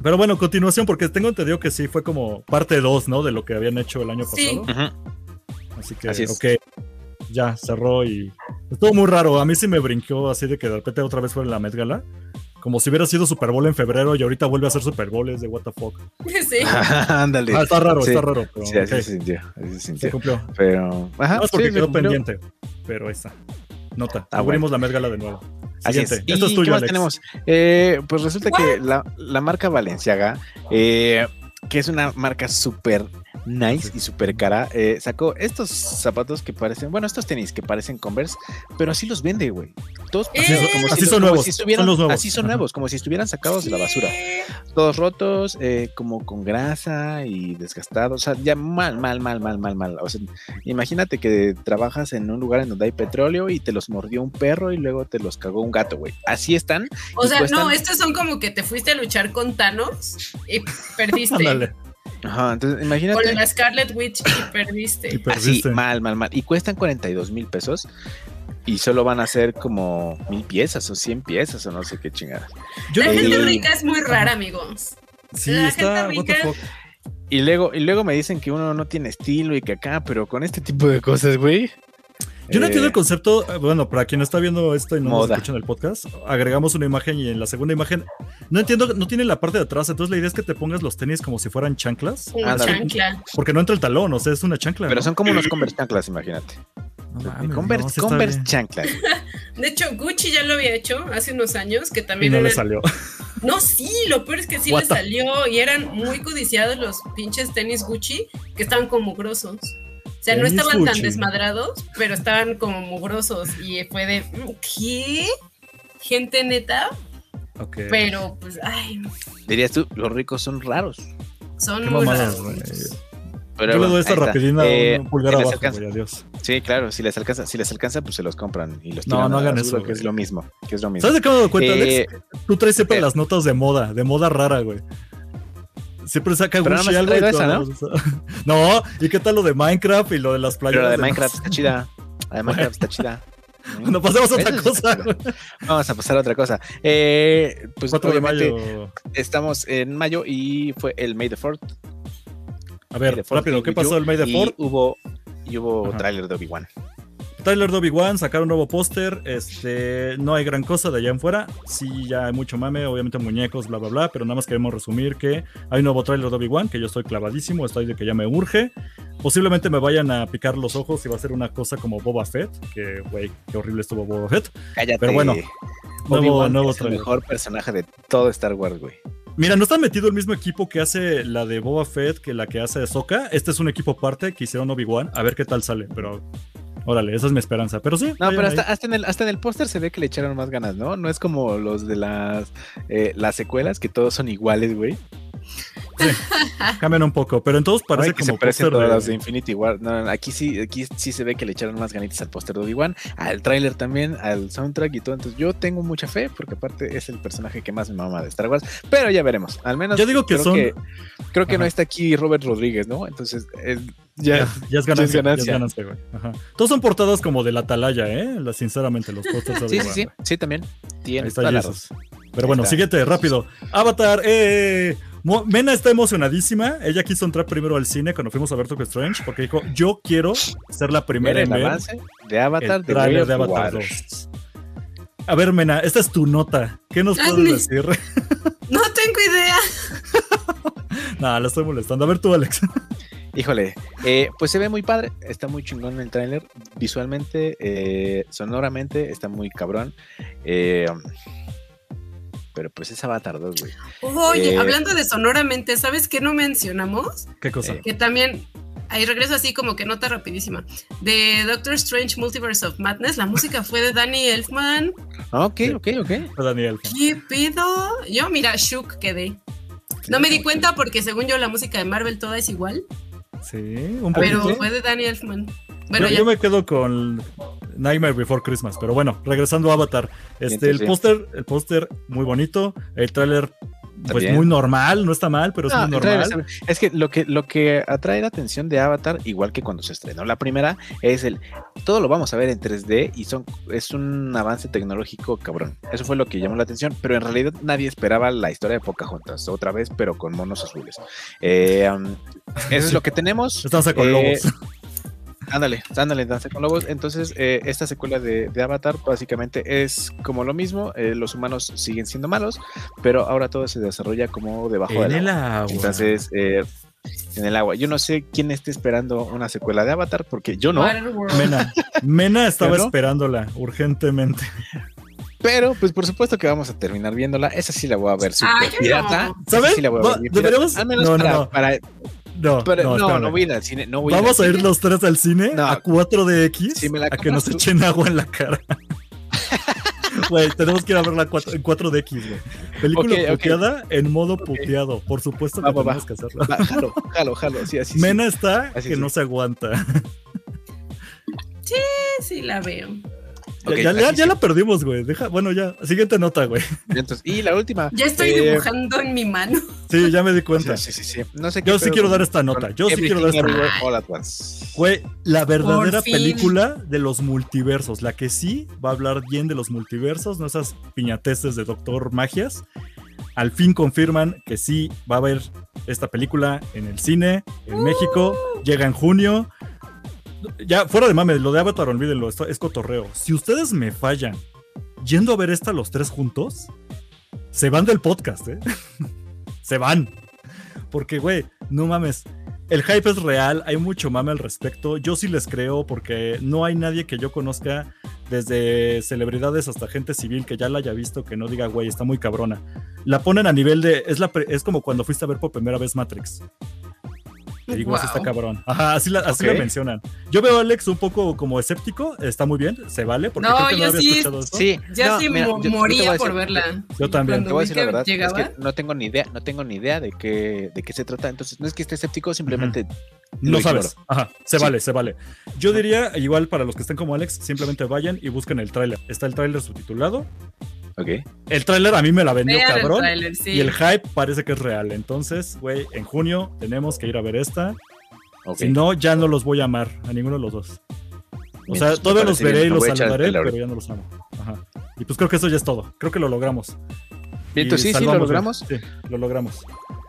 Speaker 4: Pero bueno, continuación, porque tengo entendido que sí fue como parte 2, ¿no? De lo que habían hecho el año
Speaker 2: Sí.
Speaker 4: pasado.
Speaker 5: Ujú.
Speaker 4: Así que,
Speaker 5: Así es.
Speaker 4: ok. Ya, cerró y. Estuvo muy raro. A mí sí me brincó así de que de repente otra vez fue en la Met Gala. Como si hubiera sido Super Bowl en febrero y ahorita vuelve a ser Super Bowl. Es de what the fuck.
Speaker 2: Sí.
Speaker 5: Ándale.
Speaker 4: Ah, está raro,
Speaker 5: Sí.
Speaker 4: está raro. Pero,
Speaker 5: Sí, así se sintió, así se
Speaker 4: cumplió.
Speaker 5: Pero, ajá,
Speaker 4: No es porque
Speaker 5: sí,
Speaker 4: quedó pendiente. Pero está. Nota.
Speaker 5: Ah,
Speaker 4: Abrimos la Met Gala de nuevo.
Speaker 5: Así es.
Speaker 4: Siguiente.
Speaker 5: ¿Y
Speaker 4: Esto es
Speaker 5: qué
Speaker 4: tuyo,
Speaker 5: más
Speaker 4: Alex.
Speaker 5: tenemos? Eh, pues resulta que la, la marca Valenciaga, eh, que es una marca súper nice y súper cara, eh, sacó estos zapatos que parecen, bueno, estos tenis que parecen Converse, pero así los vende, güey. Todos
Speaker 2: son-
Speaker 5: como
Speaker 4: así
Speaker 5: si,
Speaker 4: son
Speaker 5: como
Speaker 4: nuevos,
Speaker 5: si
Speaker 4: son
Speaker 5: estuvieran,
Speaker 4: los nuevos.
Speaker 5: así son nuevos, como si estuvieran sacados de la basura. Todos rotos, eh, como con grasa y desgastados, o sea, ya mal, mal, mal, mal, mal, mal. O sea, imagínate que trabajas en un lugar en donde hay petróleo y te los mordió un perro y luego te los cagó un gato, güey. Así están.
Speaker 2: O sea,
Speaker 5: cuestan-
Speaker 2: no, estos son como que te fuiste a luchar con Thanos y perdiste.
Speaker 5: Ajá, entonces imagínate.
Speaker 2: Con la Scarlet Witch y perdiste.
Speaker 4: Y
Speaker 5: Así, mal, mal, mal. Y cuestan 42 mil pesos. Y solo van a ser como mil piezas o 100 piezas o no sé qué chingadas.
Speaker 4: Yo
Speaker 2: la gente rica es muy rara, amigos.
Speaker 4: Sí,
Speaker 2: la
Speaker 4: está.
Speaker 2: gente
Speaker 4: What the
Speaker 2: rica-
Speaker 4: fuck.
Speaker 5: Y luego, y luego me dicen que uno no tiene estilo y que acá, pero con este tipo de cosas, güey.
Speaker 4: Yo no
Speaker 5: eh,
Speaker 4: entiendo el concepto. eh, Bueno, para quien está viendo esto y no nos
Speaker 5: Moda.
Speaker 4: escucha en el podcast, agregamos una imagen y en la segunda imagen no entiendo, no tiene la parte de atrás. Entonces la idea es que te pongas los tenis como si fueran chanclas,
Speaker 2: Una
Speaker 5: Ándale.
Speaker 2: chancla.
Speaker 4: porque no entra el talón, o sea, es una chancla.
Speaker 5: Pero
Speaker 4: ¿no?
Speaker 5: son como unos Converse chanclas, imagínate.
Speaker 4: No mames,
Speaker 5: Converse,
Speaker 4: no, sí
Speaker 5: chanclas.
Speaker 2: De hecho, Gucci ya lo había hecho hace unos años, que
Speaker 4: Y
Speaker 2: también
Speaker 4: no le salió.
Speaker 2: No, sí, lo peor es que sí
Speaker 4: What
Speaker 2: le salió y eran muy codiciados los pinches tenis Gucci que estaban como mugrosos. O sea, no estaban tan desmadrados, pero estaban como mugrosos y fue de, "Mm, ¿qué? Gente neta,
Speaker 4: Ok.
Speaker 2: pero pues, ay,
Speaker 5: Dirías tú, los ricos son raros.
Speaker 2: son muy raros.
Speaker 4: güey.
Speaker 5: Pero
Speaker 4: Yo le doy esta rapidina
Speaker 5: Eh,
Speaker 4: un pulgar
Speaker 5: si
Speaker 4: abajo,
Speaker 5: alcanza-
Speaker 4: güey, adiós.
Speaker 5: Sí, claro, si les alcanza, si les alcanza, pues se los compran y los
Speaker 4: No,
Speaker 5: tiran
Speaker 4: no
Speaker 5: la
Speaker 4: hagan eso,
Speaker 5: que es lo mismo, que es lo mismo.
Speaker 4: ¿Sabes de qué me he dado cuenta,
Speaker 5: Eh,
Speaker 4: Alex? Tú traes siempre
Speaker 5: ¿qué?
Speaker 4: las notas de moda, de moda rara, güey. Siempre saca Gucci algo y
Speaker 5: esa,
Speaker 4: No, ¿y qué tal lo de Minecraft y lo de las playeras?
Speaker 5: Pero la de
Speaker 4: de-
Speaker 5: Minecraft está chida. La de Minecraft está chida.
Speaker 4: Bueno, pasemos a otra cosa.
Speaker 5: Vamos a pasar a otra cosa. Eh, pues
Speaker 4: 4 de
Speaker 5: obviamente
Speaker 4: mayo.
Speaker 5: estamos en mayo y fue el May the 4th.
Speaker 4: A ver, rápido, ¿qué pasó el May the
Speaker 5: Y
Speaker 4: 4th?
Speaker 5: hubo, y hubo
Speaker 4: Ajá.
Speaker 5: tráiler de Obi-Wan.
Speaker 4: Tyler Dobby One sacaron un nuevo póster. Este, no hay gran cosa de allá en fuera. Sí, ya hay mucho mame, obviamente muñecos, bla, bla, bla. Pero nada más queremos resumir que hay un nuevo trailer de Obi-Wan, que yo estoy clavadísimo. Estoy de que ya me urge. Posiblemente me vayan a picar los ojos y va a ser una cosa como Boba Fett. Que, güey, qué horrible estuvo Boba Fett.
Speaker 5: Cállate.
Speaker 4: Pero bueno, Nuevo, nuevo
Speaker 5: es el
Speaker 4: trailer.
Speaker 5: mejor personaje de todo Star Wars, güey.
Speaker 4: Mira, no está metido el mismo equipo que hace la de Boba Fett que la que hace Ahsoka. Este es un equipo aparte que hicieron Obi-Wan. A ver qué tal sale, pero. Órale, esa es mi esperanza. Pero sí.
Speaker 5: No, pero hasta, hasta en el, hasta en el póster se ve que le echaron más ganas, ¿no? No es como los de las, eh, las secuelas, que todos son iguales, güey.
Speaker 4: Cambian un poco, pero en todos parece
Speaker 5: Ay, que
Speaker 4: como
Speaker 5: se parecen
Speaker 4: póster
Speaker 5: todas
Speaker 4: de-
Speaker 5: las de Infinity War. No, no, aquí sí, aquí sí se ve que le echaron más ganitas al póster de Obi-Wan, al tráiler también, al soundtrack y todo. Entonces yo tengo mucha fe porque aparte es el personaje que más me mama de Star Wars. Pero ya veremos. Al menos
Speaker 4: Yo digo que
Speaker 5: creo
Speaker 4: son-
Speaker 5: que, creo que no está aquí Robert Rodríguez, ¿no? Entonces es- ya,
Speaker 4: Ya, ya es ganancia, ya es
Speaker 5: ganancia.
Speaker 4: ganancia, güey. Ajá. Todos son portadas como de la atalaya, ¿eh? La- sinceramente, los pósters de
Speaker 5: Sí, sí,
Speaker 4: Obi-Wan,
Speaker 5: sí,
Speaker 4: güey.
Speaker 5: sí, también. Tiene.
Speaker 4: Pero bueno,
Speaker 5: está.
Speaker 4: siguiente, rápido. Avatar, eh. Mena está emocionadísima. Ella quiso entrar primero al cine cuando fuimos a ver Doctor Strange porque dijo: Yo quiero ser la primera en
Speaker 5: el
Speaker 4: ver
Speaker 5: avance de Avatar
Speaker 4: el
Speaker 5: de,
Speaker 4: Avatar
Speaker 5: Water.
Speaker 4: 2. A ver, Mena, esta es tu nota. ¿Qué nos
Speaker 2: Ay,
Speaker 4: puedes decir?
Speaker 2: No tengo idea.
Speaker 4: Nada, la estoy molestando. A ver tú, Alex.
Speaker 5: Híjole, eh, pues se ve muy padre, está muy chingón el tráiler, visualmente, eh, sonoramente, está muy cabrón. eh, pero pues es Avatar 2, güey.
Speaker 2: Oye,
Speaker 5: Eh,
Speaker 2: hablando de sonoramente, ¿sabes qué no mencionamos?
Speaker 4: ¿Qué cosa?
Speaker 5: Eh,
Speaker 2: Que también, ahí regreso así como que nota rapidísima. De Doctor Strange Multiverse of Madness, la música fue de Danny Elfman.
Speaker 5: Ah, Ok, ok, ok.
Speaker 4: Daniel.
Speaker 2: ¿Qué pido? Yo, mira, shook quedé. No me di cuenta porque según yo la música de Marvel toda es igual,
Speaker 4: Sí, un
Speaker 2: pero
Speaker 4: poquito.
Speaker 2: fue de Danny Elfman. Bueno,
Speaker 4: yo, yo me quedo con Nightmare Before Christmas, pero bueno, regresando a Avatar, este, el póster, el póster muy bonito, el tráiler pues muy normal, no está mal, pero es muy normal.
Speaker 5: Es que lo que lo que atrae la atención de Avatar, igual que cuando se estrenó la primera, es el todo lo vamos a ver en 3D y son es un avance tecnológico cabrón. Eso fue lo que llamó la atención, pero en realidad nadie esperaba la historia de Pocahontas otra vez, pero con monos azules. Eh, um, eso es lo que tenemos.
Speaker 4: Estamos con
Speaker 5: Eh,
Speaker 4: lobos.
Speaker 5: Ándale, ándale, Danza con Lobos. Entonces, eh, esta secuela de, de Avatar básicamente es como lo mismo. eh, los humanos siguen siendo malos, pero ahora todo se desarrolla como debajo
Speaker 4: En
Speaker 5: del
Speaker 4: el
Speaker 5: agua.
Speaker 4: agua.
Speaker 5: Entonces, eh, en el agua. Yo no sé quién esté esperando una secuela de Avatar, porque yo no.
Speaker 4: Mena, Mena estaba
Speaker 5: ¿Pero?
Speaker 4: esperándola urgentemente.
Speaker 5: Pero, pues por supuesto que vamos a terminar viéndola. Esa sí la voy a ver
Speaker 2: Ah,
Speaker 5: super pirata.
Speaker 2: no.
Speaker 4: ¿Sabes?
Speaker 5: sí la voy a ver pirata.
Speaker 4: deberíamos-
Speaker 5: Al menos
Speaker 4: no, no,
Speaker 5: para,
Speaker 4: no.
Speaker 5: para-
Speaker 4: No,
Speaker 5: pero-
Speaker 4: no,
Speaker 5: no, no, voy a ir al cine. No voy
Speaker 4: Vamos a ir
Speaker 5: cine.
Speaker 4: los tres al cine
Speaker 5: No.
Speaker 4: a 4DX
Speaker 5: Si me la
Speaker 4: a que nos
Speaker 5: tú.
Speaker 4: echen agua en la cara. Güey, tenemos que ir a verla cuatro- en 4DX, güey. Película
Speaker 5: Ok, ok.
Speaker 4: puteada en modo puteado. Por supuesto que
Speaker 5: Va, va, va.
Speaker 4: tenemos que hacerla.
Speaker 5: Va, jalo, jalo, jalo. Sí, así. sí.
Speaker 4: Mena está
Speaker 5: Así
Speaker 4: que
Speaker 5: sí.
Speaker 4: no se aguanta.
Speaker 2: Sí, la veo.
Speaker 4: Ya, ya- ya la perdimos, güey. Deja, bueno, ya. Siguiente nota, güey.
Speaker 5: Entonces, y la última.
Speaker 2: Ya estoy
Speaker 5: eh,
Speaker 2: dibujando en mi mano.
Speaker 4: Sí, ya me di cuenta.
Speaker 5: Sí, sí, sí, sí. No sé qué
Speaker 4: Yo sí quiero dar esta nota. Yo sí quiero dar esta nota. Güey, la verdadera película de los multiversos. La que sí va a hablar bien de los multiversos, no esas piñateses de Doctor Magias. Al fin confirman que sí va a haber esta película en el cine, en México. Llega en junio. Ya, fuera de mames, lo de Avatar, olvídenlo, esto es cotorreo. Si ustedes me fallan yendo a ver esta los tres juntos, se van del podcast, ¿eh? se van. Porque, güey, no mames. El hype es real, hay mucho mame al respecto. Yo sí les creo porque no hay nadie que yo conozca, desde celebridades hasta gente civil, que ya la haya visto, que no diga, güey, está muy cabrona. La ponen a nivel de. Es, la es como cuando fuiste a ver por primera vez Matrix. Te digo, así está
Speaker 2: Wow.
Speaker 4: cabrón. Ajá, así la, así
Speaker 5: Ok.
Speaker 4: la mencionan. Yo veo a Alex un poco como escéptico, está muy bien, se vale, porque
Speaker 2: No,
Speaker 4: creo que no
Speaker 2: yo
Speaker 4: había
Speaker 2: sí-.
Speaker 5: Sí,
Speaker 2: Yo
Speaker 5: no,
Speaker 2: sí
Speaker 5: mira, yo
Speaker 2: moría
Speaker 5: decir-
Speaker 2: por verla.
Speaker 4: Yo también.
Speaker 2: Cuando
Speaker 5: Te voy a decir la verdad, es que no tengo ni idea, no tengo ni idea de qué, de qué se trata. Entonces, no es que esté escéptico, simplemente
Speaker 4: No sabes. Ajá, se
Speaker 5: Sí.
Speaker 4: vale, se vale. Yo diría, igual para los que estén como Alex, simplemente vayan y busquen el tráiler. Está el tráiler subtitulado. El tráiler a mí me la vendió
Speaker 2: Vean el
Speaker 4: cabrón.
Speaker 2: sí.
Speaker 4: Y el hype parece que es real. Entonces, güey, en junio tenemos que ir a ver esta. Si no, ya no los voy a amar a ninguno de los dos. O
Speaker 5: Mientras
Speaker 4: sea, todavía los
Speaker 5: bien,
Speaker 4: veré y los saludaré, pero ya no los amo. Ajá. Y pues creo que eso ya es todo. Creo que lo logramos.
Speaker 5: Entonces sí, sí, lo logramos.
Speaker 4: Sí, lo logramos.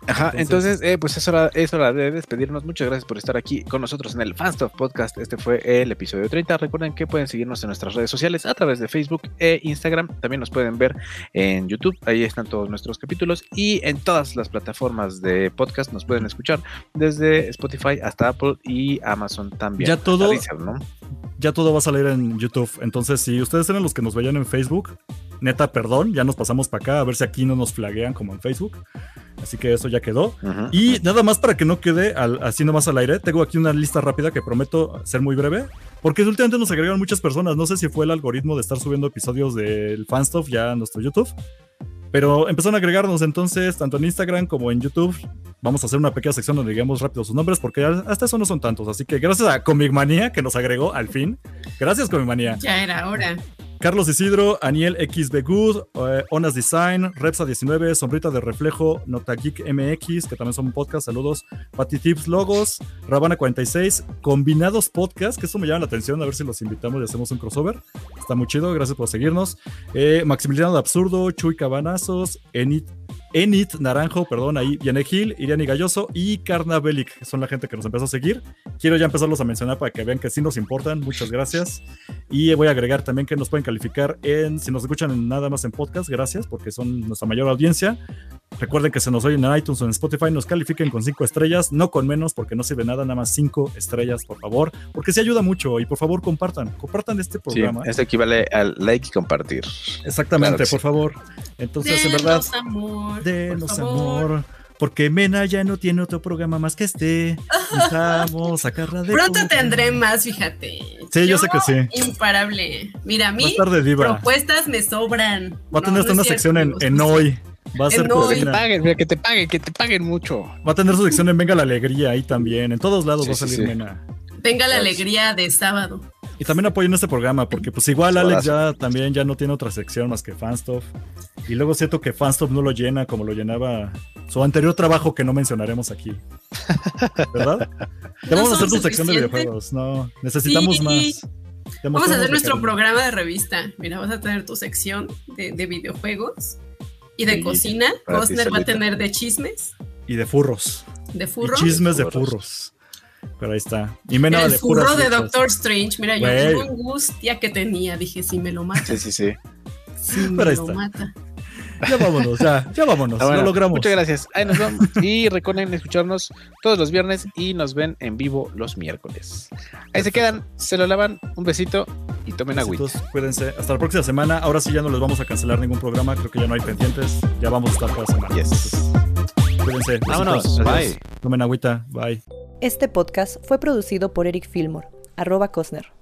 Speaker 5: Ajá,
Speaker 4: Entonces-
Speaker 5: entonces, eh, pues es hora, es hora de despedirnos. Muchas gracias por estar aquí con nosotros en el Fanstuff Podcast. Este fue el episodio 30. Recuerden que pueden seguirnos en nuestras redes sociales a través de Facebook e Instagram. También nos pueden ver en YouTube. Ahí están todos nuestros capítulos. Y en todas las plataformas de podcast nos pueden escuchar desde Spotify hasta Apple y Amazon también.
Speaker 4: Ya todo-
Speaker 5: Deezer, ¿no?
Speaker 4: Ya todo va a salir en YouTube. Entonces, si ustedes eran los que nos veían en Facebook, neta, perdón, ya nos pasamos para acá a ver si aquí no nos flaguean como en Facebook. Así que eso ya quedó. Y nada más para que no quede al- así nomás al aire, tengo aquí una lista rápida que prometo ser muy breve, porque últimamente nos agregaron muchas personas. No sé si fue el algoritmo de estar subiendo episodios del Fanstuff ya a nuestro YouTube, Pero empezaron a agregarnos entonces, tanto en Instagram como en YouTube. Vamos a hacer una pequeña sección donde digamos rápido sus nombres, porque hasta eso no son tantos. Así que gracias a Comic Manía que nos agregó al fin. Gracias, Comic Manía.
Speaker 2: Ya era hora.
Speaker 4: Carlos Isidro, Aniel XB Good, eh, Onas Design, Repsa19, Sombrita de Reflejo, Notageek MX, que también son podcast, saludos, Patty Tips Logos, Rabana46, Combinados Podcast, que eso me llama la atención, a ver si los invitamos y hacemos un crossover. Está muy chido, gracias por seguirnos. Eh, Maximiliano de Absurdo, Chuy Cabanazos, Enit Enit Naranjo, perdón, ahí Viene Gil, Iriani Galloso y Carnavelic, que son la gente que nos empezó a seguir. Quiero ya empezarlos a mencionar para que vean que sí nos importan. Muchas gracias. Y voy a agregar también que nos pueden calificar en, si nos escuchan nada más en podcast, gracias, porque son nuestra mayor audiencia. Recuerden que se nos oyen en iTunes o en Spotify, nos califiquen con cinco estrellas, no con menos, porque no sirve nada, nada más cinco estrellas, por favor, porque se ayuda mucho y por favor compartan, compartan este programa.
Speaker 5: Sí, esto equivale al like y compartir.
Speaker 4: Exactamente, por favor. Entonces, en verdad,
Speaker 2: amor,
Speaker 4: denos amor. Porque Mena ya no tiene otro programa más que este. Vamos a sacarla de.
Speaker 2: Pronto tendré más, fíjate.
Speaker 4: Sí, yo, sé que sí.
Speaker 2: Imparable. Mira, a mí
Speaker 4: diva.
Speaker 2: propuestas me sobran.
Speaker 4: Va a tener una sección en, en, hoy. Va a ser
Speaker 5: que te paguen, mira, que te paguen, que te paguen mucho.
Speaker 4: Va a tener su sección en Venga la Alegría ahí también. En todos lados va a salir Mena.
Speaker 2: Venga la alegría de sábado.
Speaker 4: Y también apoyen este programa, porque pues igual Alex ya también ya no tiene otra sección más que Fanstuff. Y luego siento que Fanstuff no lo llena como lo llenaba su anterior trabajo que no mencionaremos aquí. ¿Verdad? Ya vamos a hacer tu sección de videojuegos. No, necesitamos más.
Speaker 2: Vamos a hacer nuestro programa de revista. Mira, vas a tener tu sección de, videojuegos y de cocina. Costner va a tener de chismes.
Speaker 4: Y de furros.
Speaker 2: De furros.
Speaker 4: Y chismes de furros. Pero ahí está.
Speaker 2: Y menos el furro de Doctor Strange. Mira, yo tengo angustia que tenía. Dije, si me lo mata.
Speaker 5: Sí, sí, sí.
Speaker 2: Si me lo mata.
Speaker 4: Ya vámonos, ya, ya vámonos, lo logramos.
Speaker 5: Muchas gracias. Ahí nos vamos. Y recuerden escucharnos todos los viernes y nos ven en vivo los miércoles. Ahí se quedan, se lo lavan, un besito y tomen agua.
Speaker 4: Cuídense. Hasta la próxima semana. Ahora sí ya no les vamos a cancelar ningún programa. Creo que ya no hay pendientes. Ya vamos a estar cada semana. cuídense.
Speaker 5: Vámonos. Bye.
Speaker 4: Tomen agüita. Bye.
Speaker 1: Este podcast fue producido por Eric Fillmore, arroba Cosner.